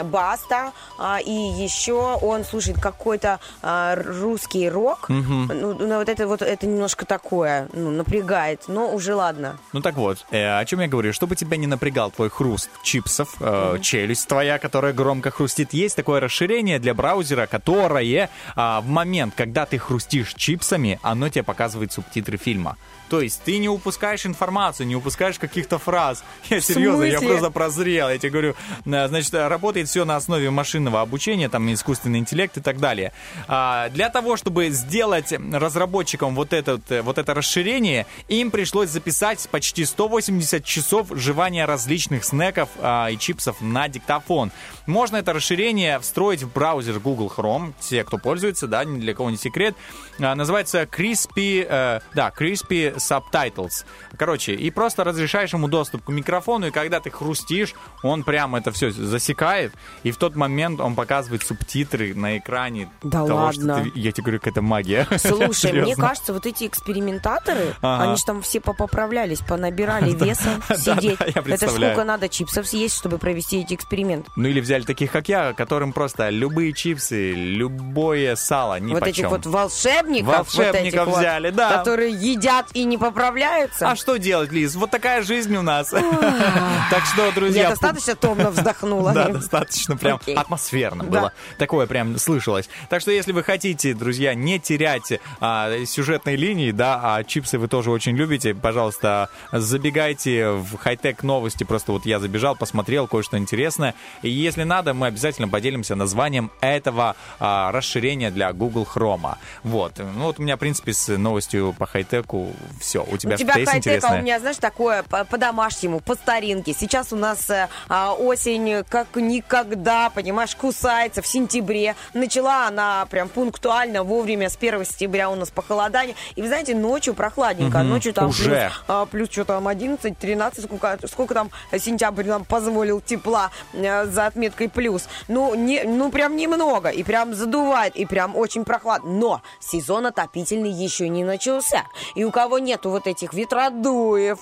Баста, а, и еще он слушает какой-то а, русский рок, Мгм. ну, ну, вот это вот это немножко такое, ну, напрягает, но уже ладно. Ну так вот, э, о чем я говорю? Чтобы тебя не напрягал твой хруст чипсов, э, челюсть твоя, которая громко хрустит, есть такое расширение для браузера, которое а, в момент, когда ты хрустишь чипсами, оно тебе показывает субтитры фильма. То есть ты не упускаешь информацию, не упускаешь каких-то фраз. [laughs] Я серьезно, я просто прозрел. Я тебе говорю, э, значит, работает все на основе машинного обучения, там искусственный интеллект и так далее. А, Для того, чтобы сделать разработчикам вот, этот, э, вот это расширение, им пришлось записать почти 180 часов жевания различных снеков а, и чипсов на диктофон. Можно это расширение встроить в браузер Google Chrome. Те, кто пользуется, да, ни для кого не секрет. А, Называется Crispy, э, да, Crispy Subtitles. Короче, и просто разрешаешь ему доступ к микрофону, и когда ты хрустишь, он прям это все засекает, и в тот момент он показывает субтитры на экране. Да того, ладно? Что ты- я тебе говорю, какая-то магия. [laughs] Слушай, мне кажется, вот эти экспериментаторы, Ага. они же там все попоправлялись, понабирали [laughs] веса, [laughs] Да, сидеть. да, я Это сколько надо чипсов съесть, чтобы провести эти эксперименты. Ну или взяли таких, как я, которым просто любые чипсы, любое сало, ни вот этих вот волшебников, вот Волшебников этих вот, взяли, да. которые едят и не поправляются. А что делать, Лиз? Вот такая жизнь у нас. Так что, друзья... Я достаточно томно вздохнула. Да, достаточно прям атмосферно было. Такое прям слышалось. Так что, если вы хотите, друзья, не терять а, сюжетной линии, да, а чипсы вы тоже очень любите, пожалуйста, забегайте в хай-тек новости. Просто вот я забежал, посмотрел кое-что интересное. И если надо, мы обязательно поделимся названием этого а, расширения для Google Chrome. Вот. Ну вот у меня, в принципе, с новостью по хай-теку все. У тебя у тебя есть а интересное? у меня, знаешь, такое по- по-домашнему, по старинке. Сейчас у нас э, а, осень как никогда, понимаешь, кусается в сентябре. Начала она прям пунктуально, вовремя, с 1 сентября у нас похолодание. И вы знаете, ночью прохладненько. Мгм, Ночью там уже. плюс, а, плюс что там 11, 13, сколько, сколько там сентябрь нам позволил тепла э, за отметкой плюс. Ну, не, ну, прям немного. И прям задувает, и прям очень прохладно. Но сезон отопительный еще не начался. И у кого нету вот этих ветродуев,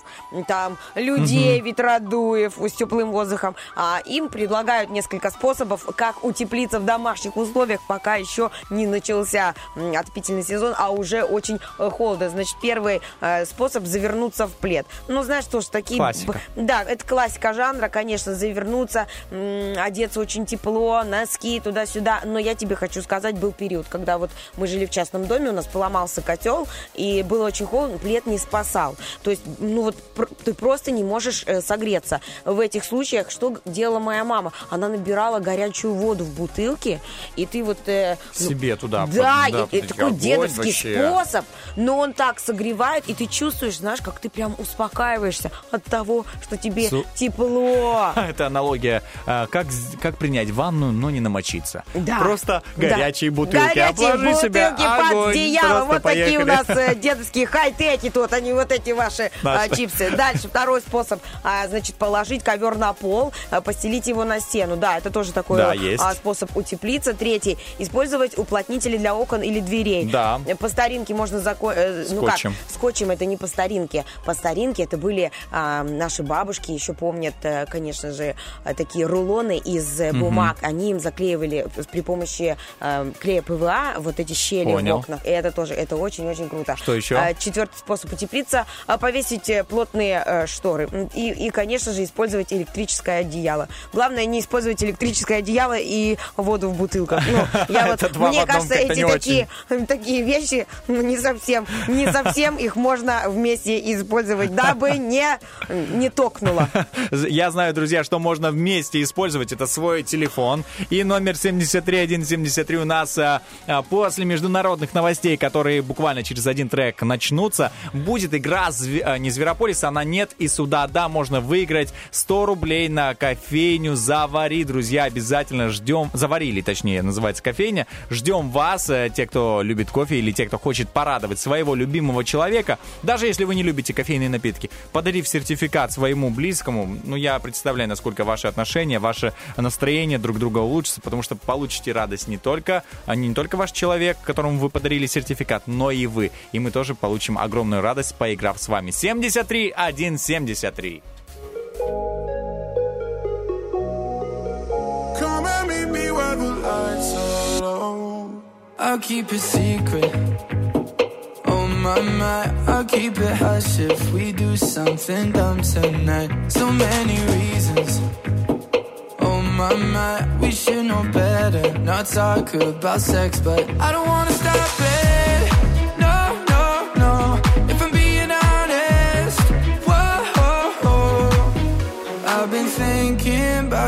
там, людей Мгм. ветродуев с теплым воздухом, а, им предлагают несколько способов, как утеплиться в домашних условиях, пока еще не начался отопительный сезон, а уже очень э, холодно. Значит, первый э, способ завернуться в плед. Ну, знаешь, тоже такие... Классика. Да, это классика жанра, конечно, завернуться, м, одеться очень тепло, носки туда-сюда. Но я тебе хочу сказать, был период, когда вот мы жили в частном доме, у нас поломался котел, и было очень холодно, плед не спасал. То есть, ну вот ты просто не можешь э, согреться. В этих случаях что делала моя мама? Она набирала горячую воду в бутылке, и ты вот... э, ну, Себе туда. да, под- и- и под- такой огонь дедовский вообще. способ, но он так согревает, и ты чувствуешь, знаешь, как ты прям успокаиваешься от того, что тебе Су- тепло. [laughs] Это аналогия, а, как, как принять ванну, но не намочиться. Да. Просто Да. горячие бутылки. Горячие Обложи себя, бутылки под огонь. одеяло. Вот такие у поехали. нас э, дедовские хай-теки тут, они вот эти ваши а, чипсы. Дальше второй способ, а, значит, положить ковер на пол, а, постелить его на стену. Да, это тоже такой Да, есть. а, способ утеплиться. Третий, использовать уплотнители для окон или дверей. Да. По старинке можно зако... э, ну как, Скотчем. это не по старинке. По старинке это были а, наши бабушки, еще помнят, э, конечно же, такие рулоны из э, бумаг. Они им заклеивали при помощи э, клея ПВА вот эти щели Понял. в окнах. И это тоже, это очень-очень круто. Что еще? А, Четвертый способ утеплиться а, повесить э, плотные э, шторы. И, и, конечно же, использовать электрическое одеяло. Главное, не использовать электрическое одеяло и воду в бутылках. Ну, [laughs] я вот, мне кажется, эти такие, [laughs] такие вещи, ну, не совсем, не совсем их можно вместе использовать, дабы [laughs] не, не токнуло. Я знаю, друзья, что можно вместе использовать. Это свой телефон. И номер 73173 у нас а, а, после международных новостей, которые буквально через один трек начнутся, будет игра Зв- а, не Зверополис, она нет и сюда, да, можно выиграть 100 рублей на кофейню Завари, друзья, обязательно ждем, заварили, точнее, называется кофейня, ждем вас, э, те, кто любит кофе или те, кто хочет порадовать своего любимого человека, даже если вы не любите кофейные напитки, подарив сертификат своему близкому, ну, я представляю, насколько ваши отношения, ваше настроение друг друга улучшится, потому что получите радость не только, а не только ваш человек, которому вы подарили сертификат, но и вы. И мы тоже получим огромную радость, поиграв с вами. 73 173. Come and meet me where the lights are low. I'll keep it secret. Oh my my, I'll keep it hush if we do something dumb tonight. So many reasons. Oh my my, we should know better. Not talk about sex, but I don't wanna stop it.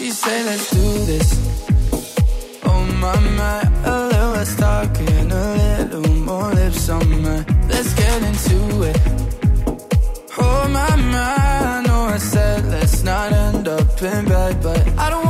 She said, let's do this. Oh my my, a little less talking, a little more lips on my. Let's get into it. Oh my my, I know I said let's not end up in bed, but I don't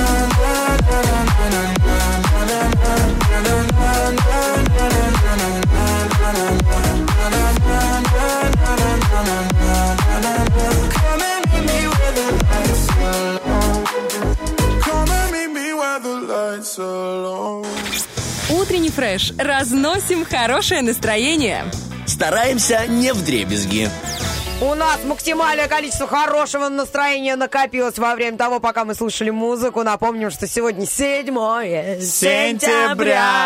Утренний фреш. Разносим хорошее настроение. Стараемся не вдребезги. У нас максимальное количество хорошего настроения накопилось во время того, пока мы слушали музыку. Напомним, что сегодня 7 сентября.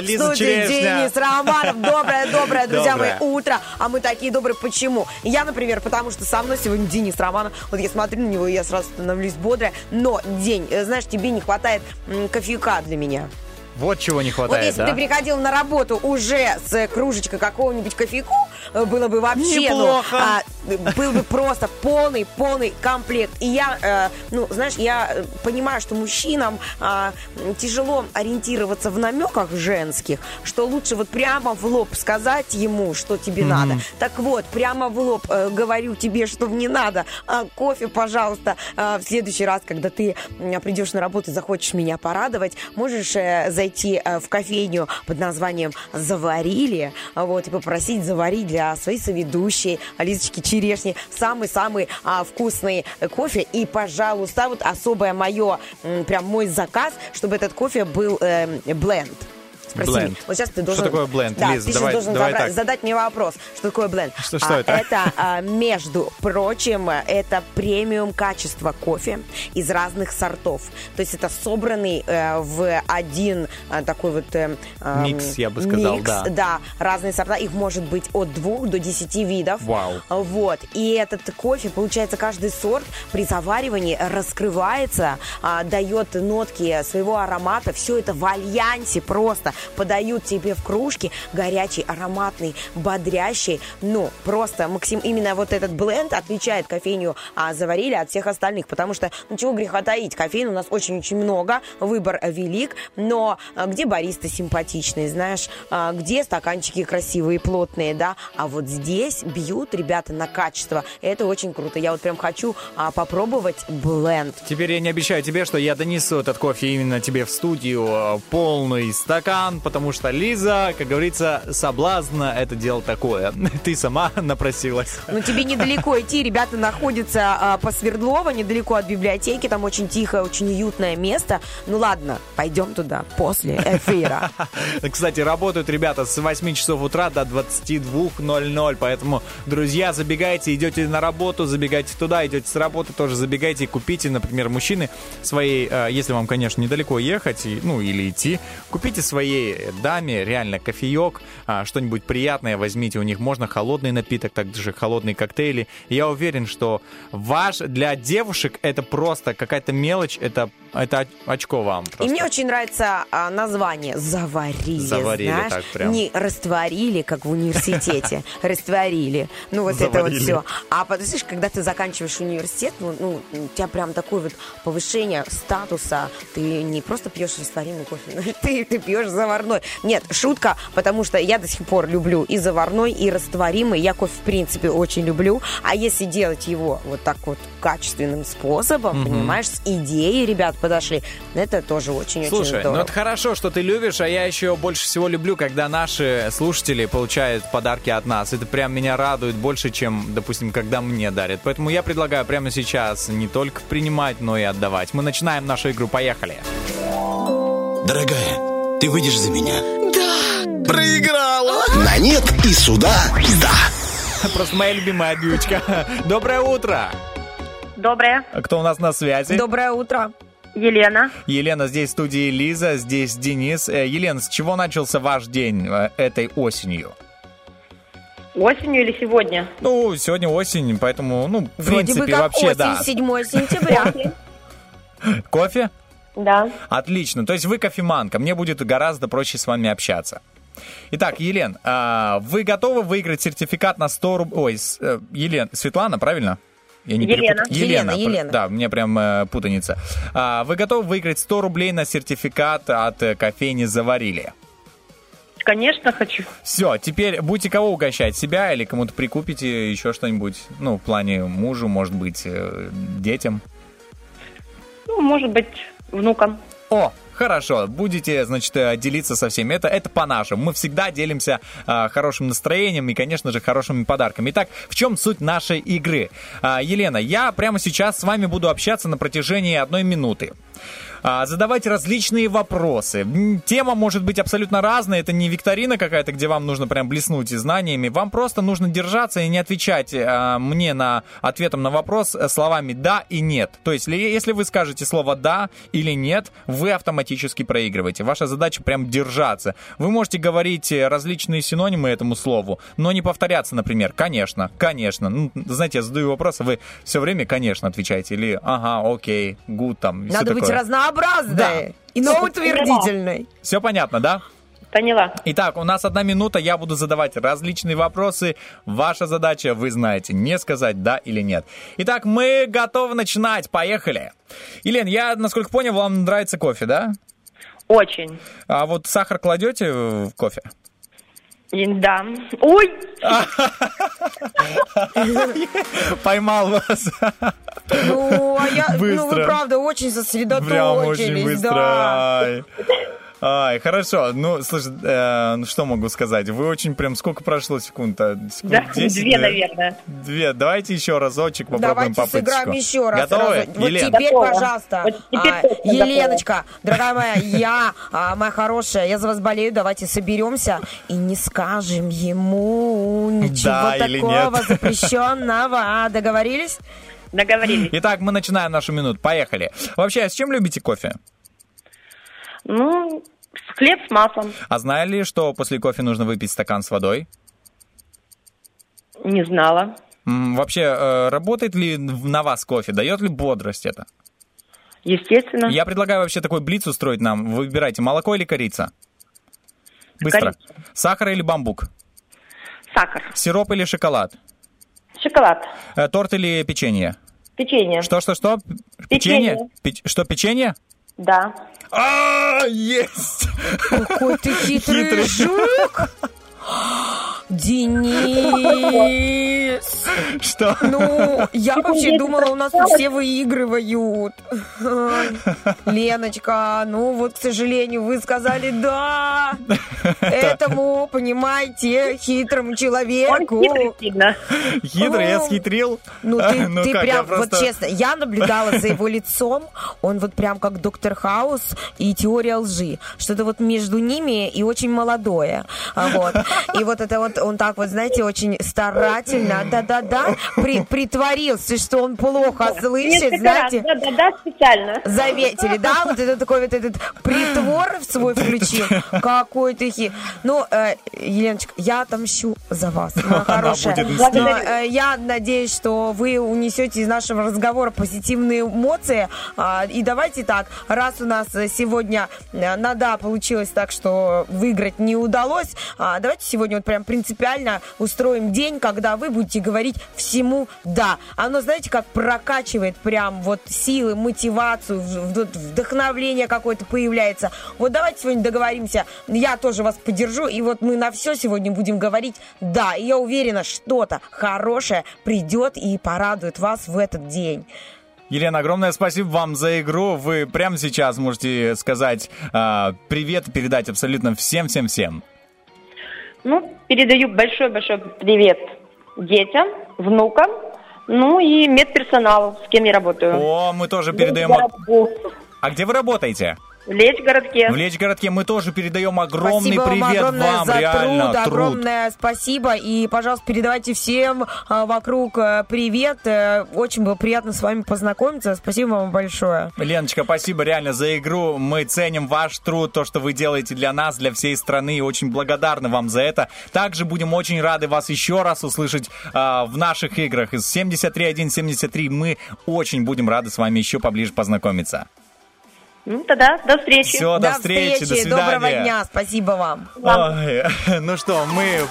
Лиза Черешня. Денис Романов. Доброе-доброе, друзья мои, утро. А мы такие добрые. Почему? Я, например, потому что со мной сегодня Денис Романов. Вот я смотрю на него, и я сразу становлюсь бодрая. Но день, э, знаешь, тебе не хватает кофейка для меня. Вот чего не Вот хватает, если да? ты приходил на работу уже с кружечкой какого-нибудь кофейку, э, было бы вообще, ну, Неплохо. а, был бы просто полный, полный комплект. И я, э, ну, знаешь, я э, понимаю, что мужчинам м, тяжело ориентироваться в намеках женских, что лучше вот прямо в лоб сказать ему, что тебе Мгм. надо. Так вот, прямо в лоб э, говорю тебе, что мне надо. А, кофе, пожалуйста, а, в следующий раз, когда ты придешь на работу и захочешь меня порадовать, можешь э, зайти э, в кофейню под названием «Заварили», а, вот, и попросить заварить для своей соведущей Алисочки Черешни самый-самый а, вкусный э, кофе. И, пожалуйста, вот особое мое, прям мой заказ, чтобы этот кофе был э, бленд. Спроси меня. Вот сейчас ты Что должен... такое бленд? Да, Лиз, ты давай- должен давай забра- так. задать мне вопрос, что такое бленд. Что- что А, это? Это, а, между прочим, это премиум качество кофе из разных сортов. То есть это собранный э, в один э, такой вот... э, Микс, я бы сказал, микс, да. Да, разные сорта. Их может быть от двух до десяти видов. Вау. Вот. И этот кофе, получается, каждый сорт при заваривании раскрывается, а, дает нотки своего аромата. Все это в альянсе просто подают тебе в кружке горячий, ароматный, бодрящий. Ну, просто максим... именно вот этот бленд отличает кофейню а, заварили от всех остальных, потому что, ну чего греха таить, кофеен у нас очень-очень много, выбор велик, но а, где баристы симпатичные, знаешь, а, где стаканчики красивые, плотные, да, а вот здесь бьют ребята на качество, это очень круто, я вот прям хочу а, попробовать бленд. Теперь я не обещаю тебе, что я донесу этот кофе именно тебе в студию полный стакан, потому что Лиза, как говорится, соблазн это дело такое. [laughs] Ты сама напросилась. Ну, тебе недалеко идти, ребята находятся а, по Свердлова, недалеко от библиотеки, там очень тихое, очень уютное место. Ну ладно, пойдем туда после эфира. [laughs] Кстати, работают ребята с 8 часов утра до 22.00, поэтому, друзья, забегайте, идете на работу, забегайте туда, идете с работы, тоже забегайте и купите, например, мужчины своей, э, если вам, конечно, недалеко ехать, ну, или идти, купите своей даме реально кофеек, а, что-нибудь приятное возьмите, у них можно холодный напиток, также холодные коктейли. Я уверен, что ваш, для девушек это просто какая-то мелочь, это, это очко вам. И просто. мне очень нравится а, название «Заварили». Заварили, знаешь? так прям. Не растворили, как в университете. [laughs] Растворили. Ну, вот это вот Заварили. все. А подождешь, когда ты заканчиваешь университет, ну, ну, у тебя прям такое вот повышение статуса. Ты не просто пьешь растворимый кофе, ты, ты пьешь заварной. Нет, шутка, потому что я до сих пор люблю и заварной, и растворимый. Я кофе, в принципе, очень люблю. А если делать его вот так вот качественным способом, Мгм. понимаешь, с идеей ребят подошли, это тоже очень-очень Слушай, ну здорово. это хорошо, что ты любишь, а я еще больше всего люблю, когда наши слушатели получают подарки от нас. Это прям меня радует больше, чем, допустим, когда мне дарят. Поэтому я предлагаю прямо сейчас не только принимать, но и отдавать. Мы начинаем нашу игру. Поехали. Дорогая, ты выйдешь за меня? Да! Проиграла! На нет и сюда да. Просто моя любимая бьючка. Доброе утро. Доброе. Кто у нас на связи? Доброе утро. Елена. Елена, здесь в студии Лиза, здесь Денис. Э, Елена, с чего начался ваш день э, этой осенью? Осенью или сегодня? Ну, сегодня осень, поэтому, ну, в Вроде принципе, бы как вообще, осень, да. 7 сентября. Кофе? Да. Отлично. То есть вы кофеманка. Мне будет гораздо проще с вами общаться. Итак, Елен, а, вы готовы выиграть сертификат на 100 рублей? Ой, э, Елен, Светлана, правильно? Я Елена. перепутал. Елена, пр- Елена. Да, у меня прям э, путаница. А, вы готовы выиграть 100 рублей на сертификат от э, кофейни «Заварили»? Конечно, хочу. Все, теперь будете кого угощать? Себя или кому-то прикупите еще что-нибудь? Ну, в плане мужу, может быть, э, детям? Ну, может быть, внукам. О, хорошо, будете, значит, э, делиться со всеми. Это, это по-нашему. Мы всегда делимся э, хорошим настроением и, конечно же, хорошими подарками. Итак, в чем суть нашей игры? А, Елена, я прямо сейчас с вами буду общаться на протяжении одной минуты. А, задавать различные вопросы. Тема может быть абсолютно разная. Это не викторина какая-то, где вам нужно прям блеснуть знаниями. Вам просто нужно держаться и не отвечать а, мне на ответом на вопрос э, словами «да» и «нет». То есть, ли- если вы скажете слово «да» или «нет», вы автоматически проигрываете. Ваша задача прям держаться. Вы можете говорить э, различные синонимы этому слову, но не повторяться, например, «конечно», «конечно». Ну, знаете, я задаю вопрос, а вы все время «конечно» отвечаете. Или «ага, окей, гуд» там. Надо быть такое. Разнообразным, Однообразной. И но утвердительной. Все понятно, да? Поняла. Итак, у нас одна минута, я буду задавать различные вопросы. Ваша задача, вы знаете, не сказать да или нет. Итак, мы готовы начинать, поехали. Елен, я, насколько понял, вам нравится кофе, да? Очень. А вот сахар кладете в кофе? И Да. Ой! [laughs] Поймал вас. Ну, а я, ну, вы правда очень сосредоточились. Прям очень быстро. да. Ай. Ай, хорошо. Ну, слушай, э, ну что могу сказать? Вы очень прям... Сколько прошло секунд? А, секунд Да, 10, две, да? наверное. Две. Давайте еще разочек попробуем Давайте попыточку. сыграем еще раз. Готовы? сразу. Вот Елена? теперь, Готова. пожалуйста, Вот теперь а, Еленочка, дорогая моя, я, а, моя хорошая, я за вас болею, давайте соберемся и не скажем ему ничего Да или такого нет? [laughs] запрещенного. Договорились? Договорились. Итак, мы начинаем нашу минуту. Поехали. Вообще, а с чем любите кофе? Ну, хлеб с маслом. А знали, что после кофе нужно выпить стакан с водой? Не знала. Вообще, э, работает ли на вас кофе? Дает ли бодрость это? Естественно. Я предлагаю вообще такой блиц устроить нам. Выбирайте, молоко или корица? Быстро. Корица. Сахар или бамбук? Сахар. Сироп или шоколад? Шоколад. Э, торт или печенье? Печенье. Что-что-что? Печенье. Печ- Что, печенье? Да. А, есть! Какой ты хитрый, жук! [laughs] Денис! Что? Ну, я вообще думала, у нас все выигрывают. [laughs] Леночка, ну вот, к сожалению, вы сказали да. [laughs] Этому, понимаете, хитрому человеку. хитрый я схитрил. Ну, ты, [laughs] Ну ты как, я прям, просто- вот честно, я наблюдала за его лицом, он вот прям как Доктор Хаус и Теория лжи. Что-то вот между ними и очень молодое. А Вот. И вот это вот, он так вот, знаете, очень старательно, да-да-да, при- притворился, что он плохо слышит, Несколько знаете. Да-да-да, специально. Заметили, да? Вот это такой вот этот притвор в свой включил. Какой ты хи... Ну, э, Еленочка, я отомщу за вас, моя хорошая. Но, э, я надеюсь, что вы унесете из нашего разговора позитивные эмоции. А, И давайте так, раз у нас сегодня э, на да получилось так, что выиграть не удалось, а, давайте сегодня вот прям принципиально устроим день, когда вы будете говорить всему да. Оно, знаете, как прокачивает прям вот силы, мотивацию, вдохновление какое-то появляется. Вот давайте сегодня договоримся, я тоже вас поддержу, и вот мы на все сегодня будем говорить да. И я уверена, что-то хорошее придет и порадует вас в этот день. Елена, огромное спасибо вам за игру. Вы прямо сейчас можете сказать а, привет передать абсолютно всем-всем-всем. Ну, передаю большой-большой привет детям, внукам, ну и медперсоналу, с кем я работаю. О, мы тоже передаем... А где вы работаете? В Лечгородке. В Лечгородке мы тоже передаем огромный спасибо вам привет огромное вам, за реально, труд, труд. огромное спасибо. И, пожалуйста, передавайте всем а, вокруг а, привет. Э, Очень было приятно с вами познакомиться. Спасибо вам большое. Леночка, спасибо реально за игру. Мы ценим ваш труд, то, что вы делаете для нас, для всей страны, и очень благодарны вам за это. Также будем очень рады вас еще раз услышать а, в наших играх. Из 73173 мы очень будем рады с вами еще поближе познакомиться. Ну, тогда до встречи. Всё, до встречи, до свидания. Доброго дня. Спасибо вам. Ой, [laughs] ну что, мы...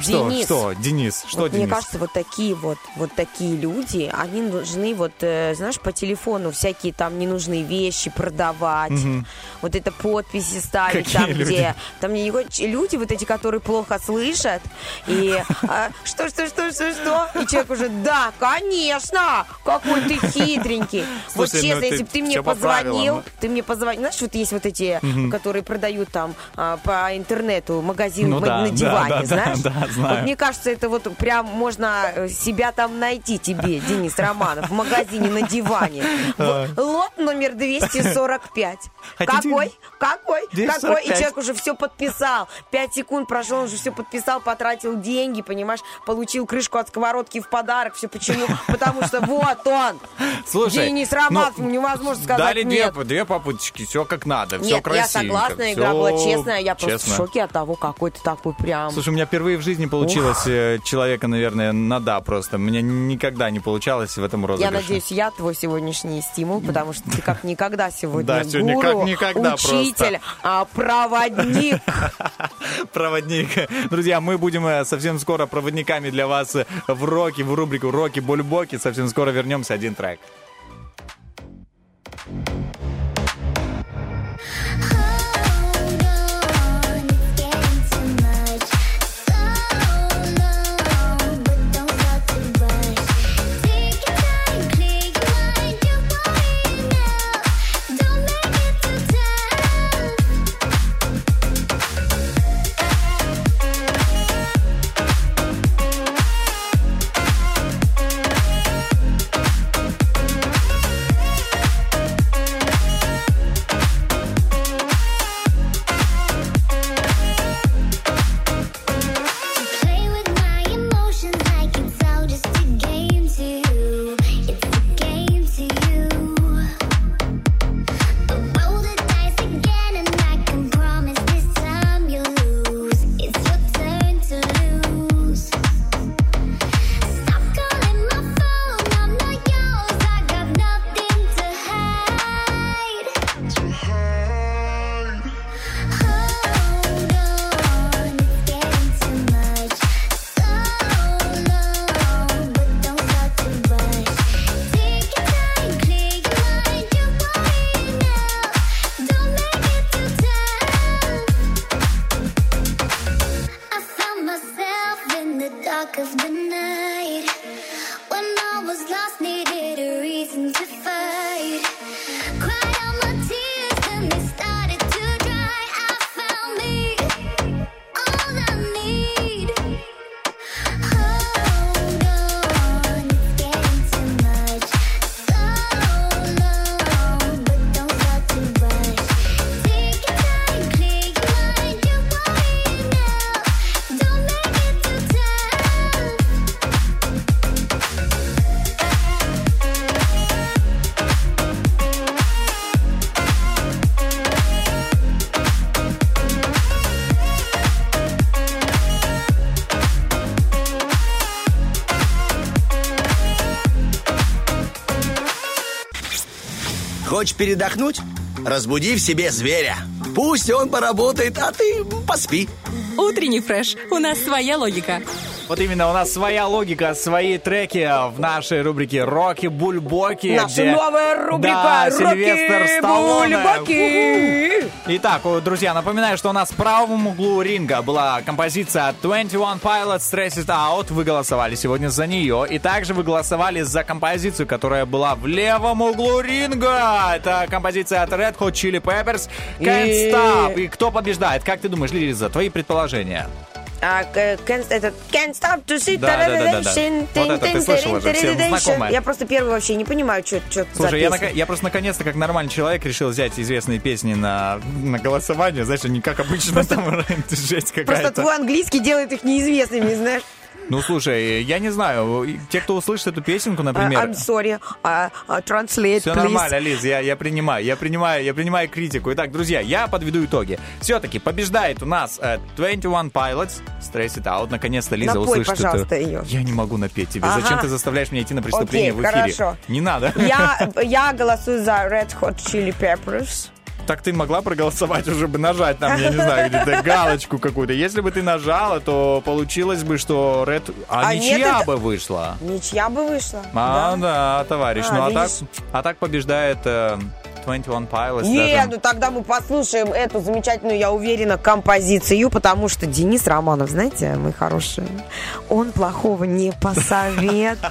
Что, Денис. что, Денис, что, Вот Денис? Мне кажется, вот такие вот, вот такие люди, они нужны вот, э, знаешь, по телефону всякие там ненужные вещи продавать, Мгм. вот это подписи ставить Какие там, люди? где там не люди вот эти, которые плохо слышат и а, что, что, что, что, что, и человек уже, да, конечно, какой ты хитренький. вот ну честно, ты если бы ты мне позвонил, ты мне позвонил, знаешь, вот есть вот эти, Мгм. которые продают там а, по интернету магазин Ну да, на да, диване, да, да, знаешь? да, знаю. Вот мне кажется, это вот прям можно э, себя там найти тебе, [laughs] Денис Романов, в магазине на диване. [laughs] Лот номер 245. Хотите? Какой? Какой? 245. Какой? И человек уже все подписал. Пять секунд прошло, он уже все подписал, потратил деньги, понимаешь, получил крышку от сковородки в подарок. Все почему? Потому что вот он. [laughs] Слушай, Денис Романов, ну, невозможно сказать Дали две, две папочки, все как надо, все Нет, я красиво. согласна, игра была честная, я просто в шоке от того, какой ты такой прям... Слушай, у меня впервые в жизни получилось э, человека, наверное, на да просто. Мне никогда не получалось в этом Я розыгрыше. надеюсь, я твой сегодняшний стимул, потому что ты как никогда сегодня Да, сегодня гуру, как никогда учитель, просто. а, проводник. [laughs] Проводник. Друзья, мы будем э, совсем скоро проводниками для вас э, в роки, в рубрику «Роки Бульбоки». Совсем скоро вернемся. Один трек. I Хочешь передохнуть? Разбуди в себе зверя. Пусть он поработает, а ты поспи. Утренний фреш. У нас своя логика. Вот именно, у нас своя логика, свои треки в нашей рубрике «Роки Бульбоки». Наша где- новая рубрика Да, «Роки Сильвестр. Бульбоки». Итак, друзья, напоминаю, что у нас в правом углу ринга была композиция 21 Pilots Stress It Out. Вы голосовали сегодня за нее. И также вы голосовали за композицию, которая была в левом углу ринга. Это композиция от Red Hot Chili Peppers Can't И- Stop. И кто побеждает? Как ты думаешь, Лиза, твои предположения? А, can't, этот, can't stop to see Да, да, да, да, да. Вот это ты слышала же, всем знакомое. Я просто первый вообще не понимаю, что что Слушай, я, просто наконец-то, как нормальный человек, решил взять известные песни на, на голосование. Знаешь, не как обычно, там [laughs] жесть Просто какая-то. твой английский делает их неизвестными, знаешь. Ну, слушай, я не знаю, те, кто услышит эту песенку, А, например... I'm sorry, а, а, translate, Все please. нормально, Лиз, я, я принимаю, я принимаю, я принимаю критику. Итак, друзья, я подведу итоги. Все-таки побеждает у нас э, 21 Pilots, Stress It Out. Наконец-то Лиза Напой, услышит пожалуйста, эту... ее. Я не могу напеть тебе. Ага. Зачем ты заставляешь меня идти на преступление Окей, в эфире? хорошо. Не надо. Я, [laughs] я голосую за Red Hot Chili Peppers. Так ты могла проголосовать уже бы нажать там, я не знаю, где-то галочку какую-то. Если бы ты нажала, то получилось бы, что Red... А, А нет, ничья это- бы вышла. Ничья бы вышла. А, да, товарищ. А, ну, а так, видишь? а так побеждает э, 21 Pilots. Не, даже. ну тогда мы послушаем эту замечательную, я уверена, композицию, потому что Денис Романов, знаете, мы хорошие, он плохого не [laughs] посоветует.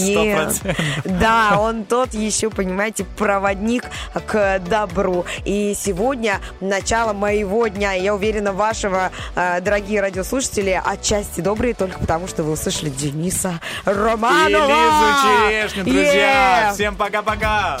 Сто процентов. Да, он тот еще, понимаете, проводник к добру. И сегодня начало моего дня, и я уверена, вашего, э, дорогие радиослушатели, отчасти добрые, только потому что вы услышали Дениса И Романова. Лизу Черешню, друзья. Yeah. Всем пока-пока.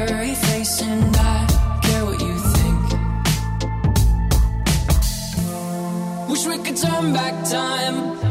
turn back time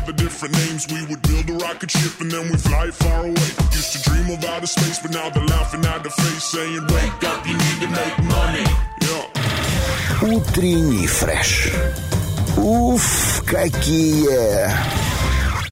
each other different names. We would build a rocket ship and then we fly it far away. Used to dream of outer space, but now they're laughing at the face, saying, Wake up, you need to make money. Yeah. Утренний фреш. Уф, какие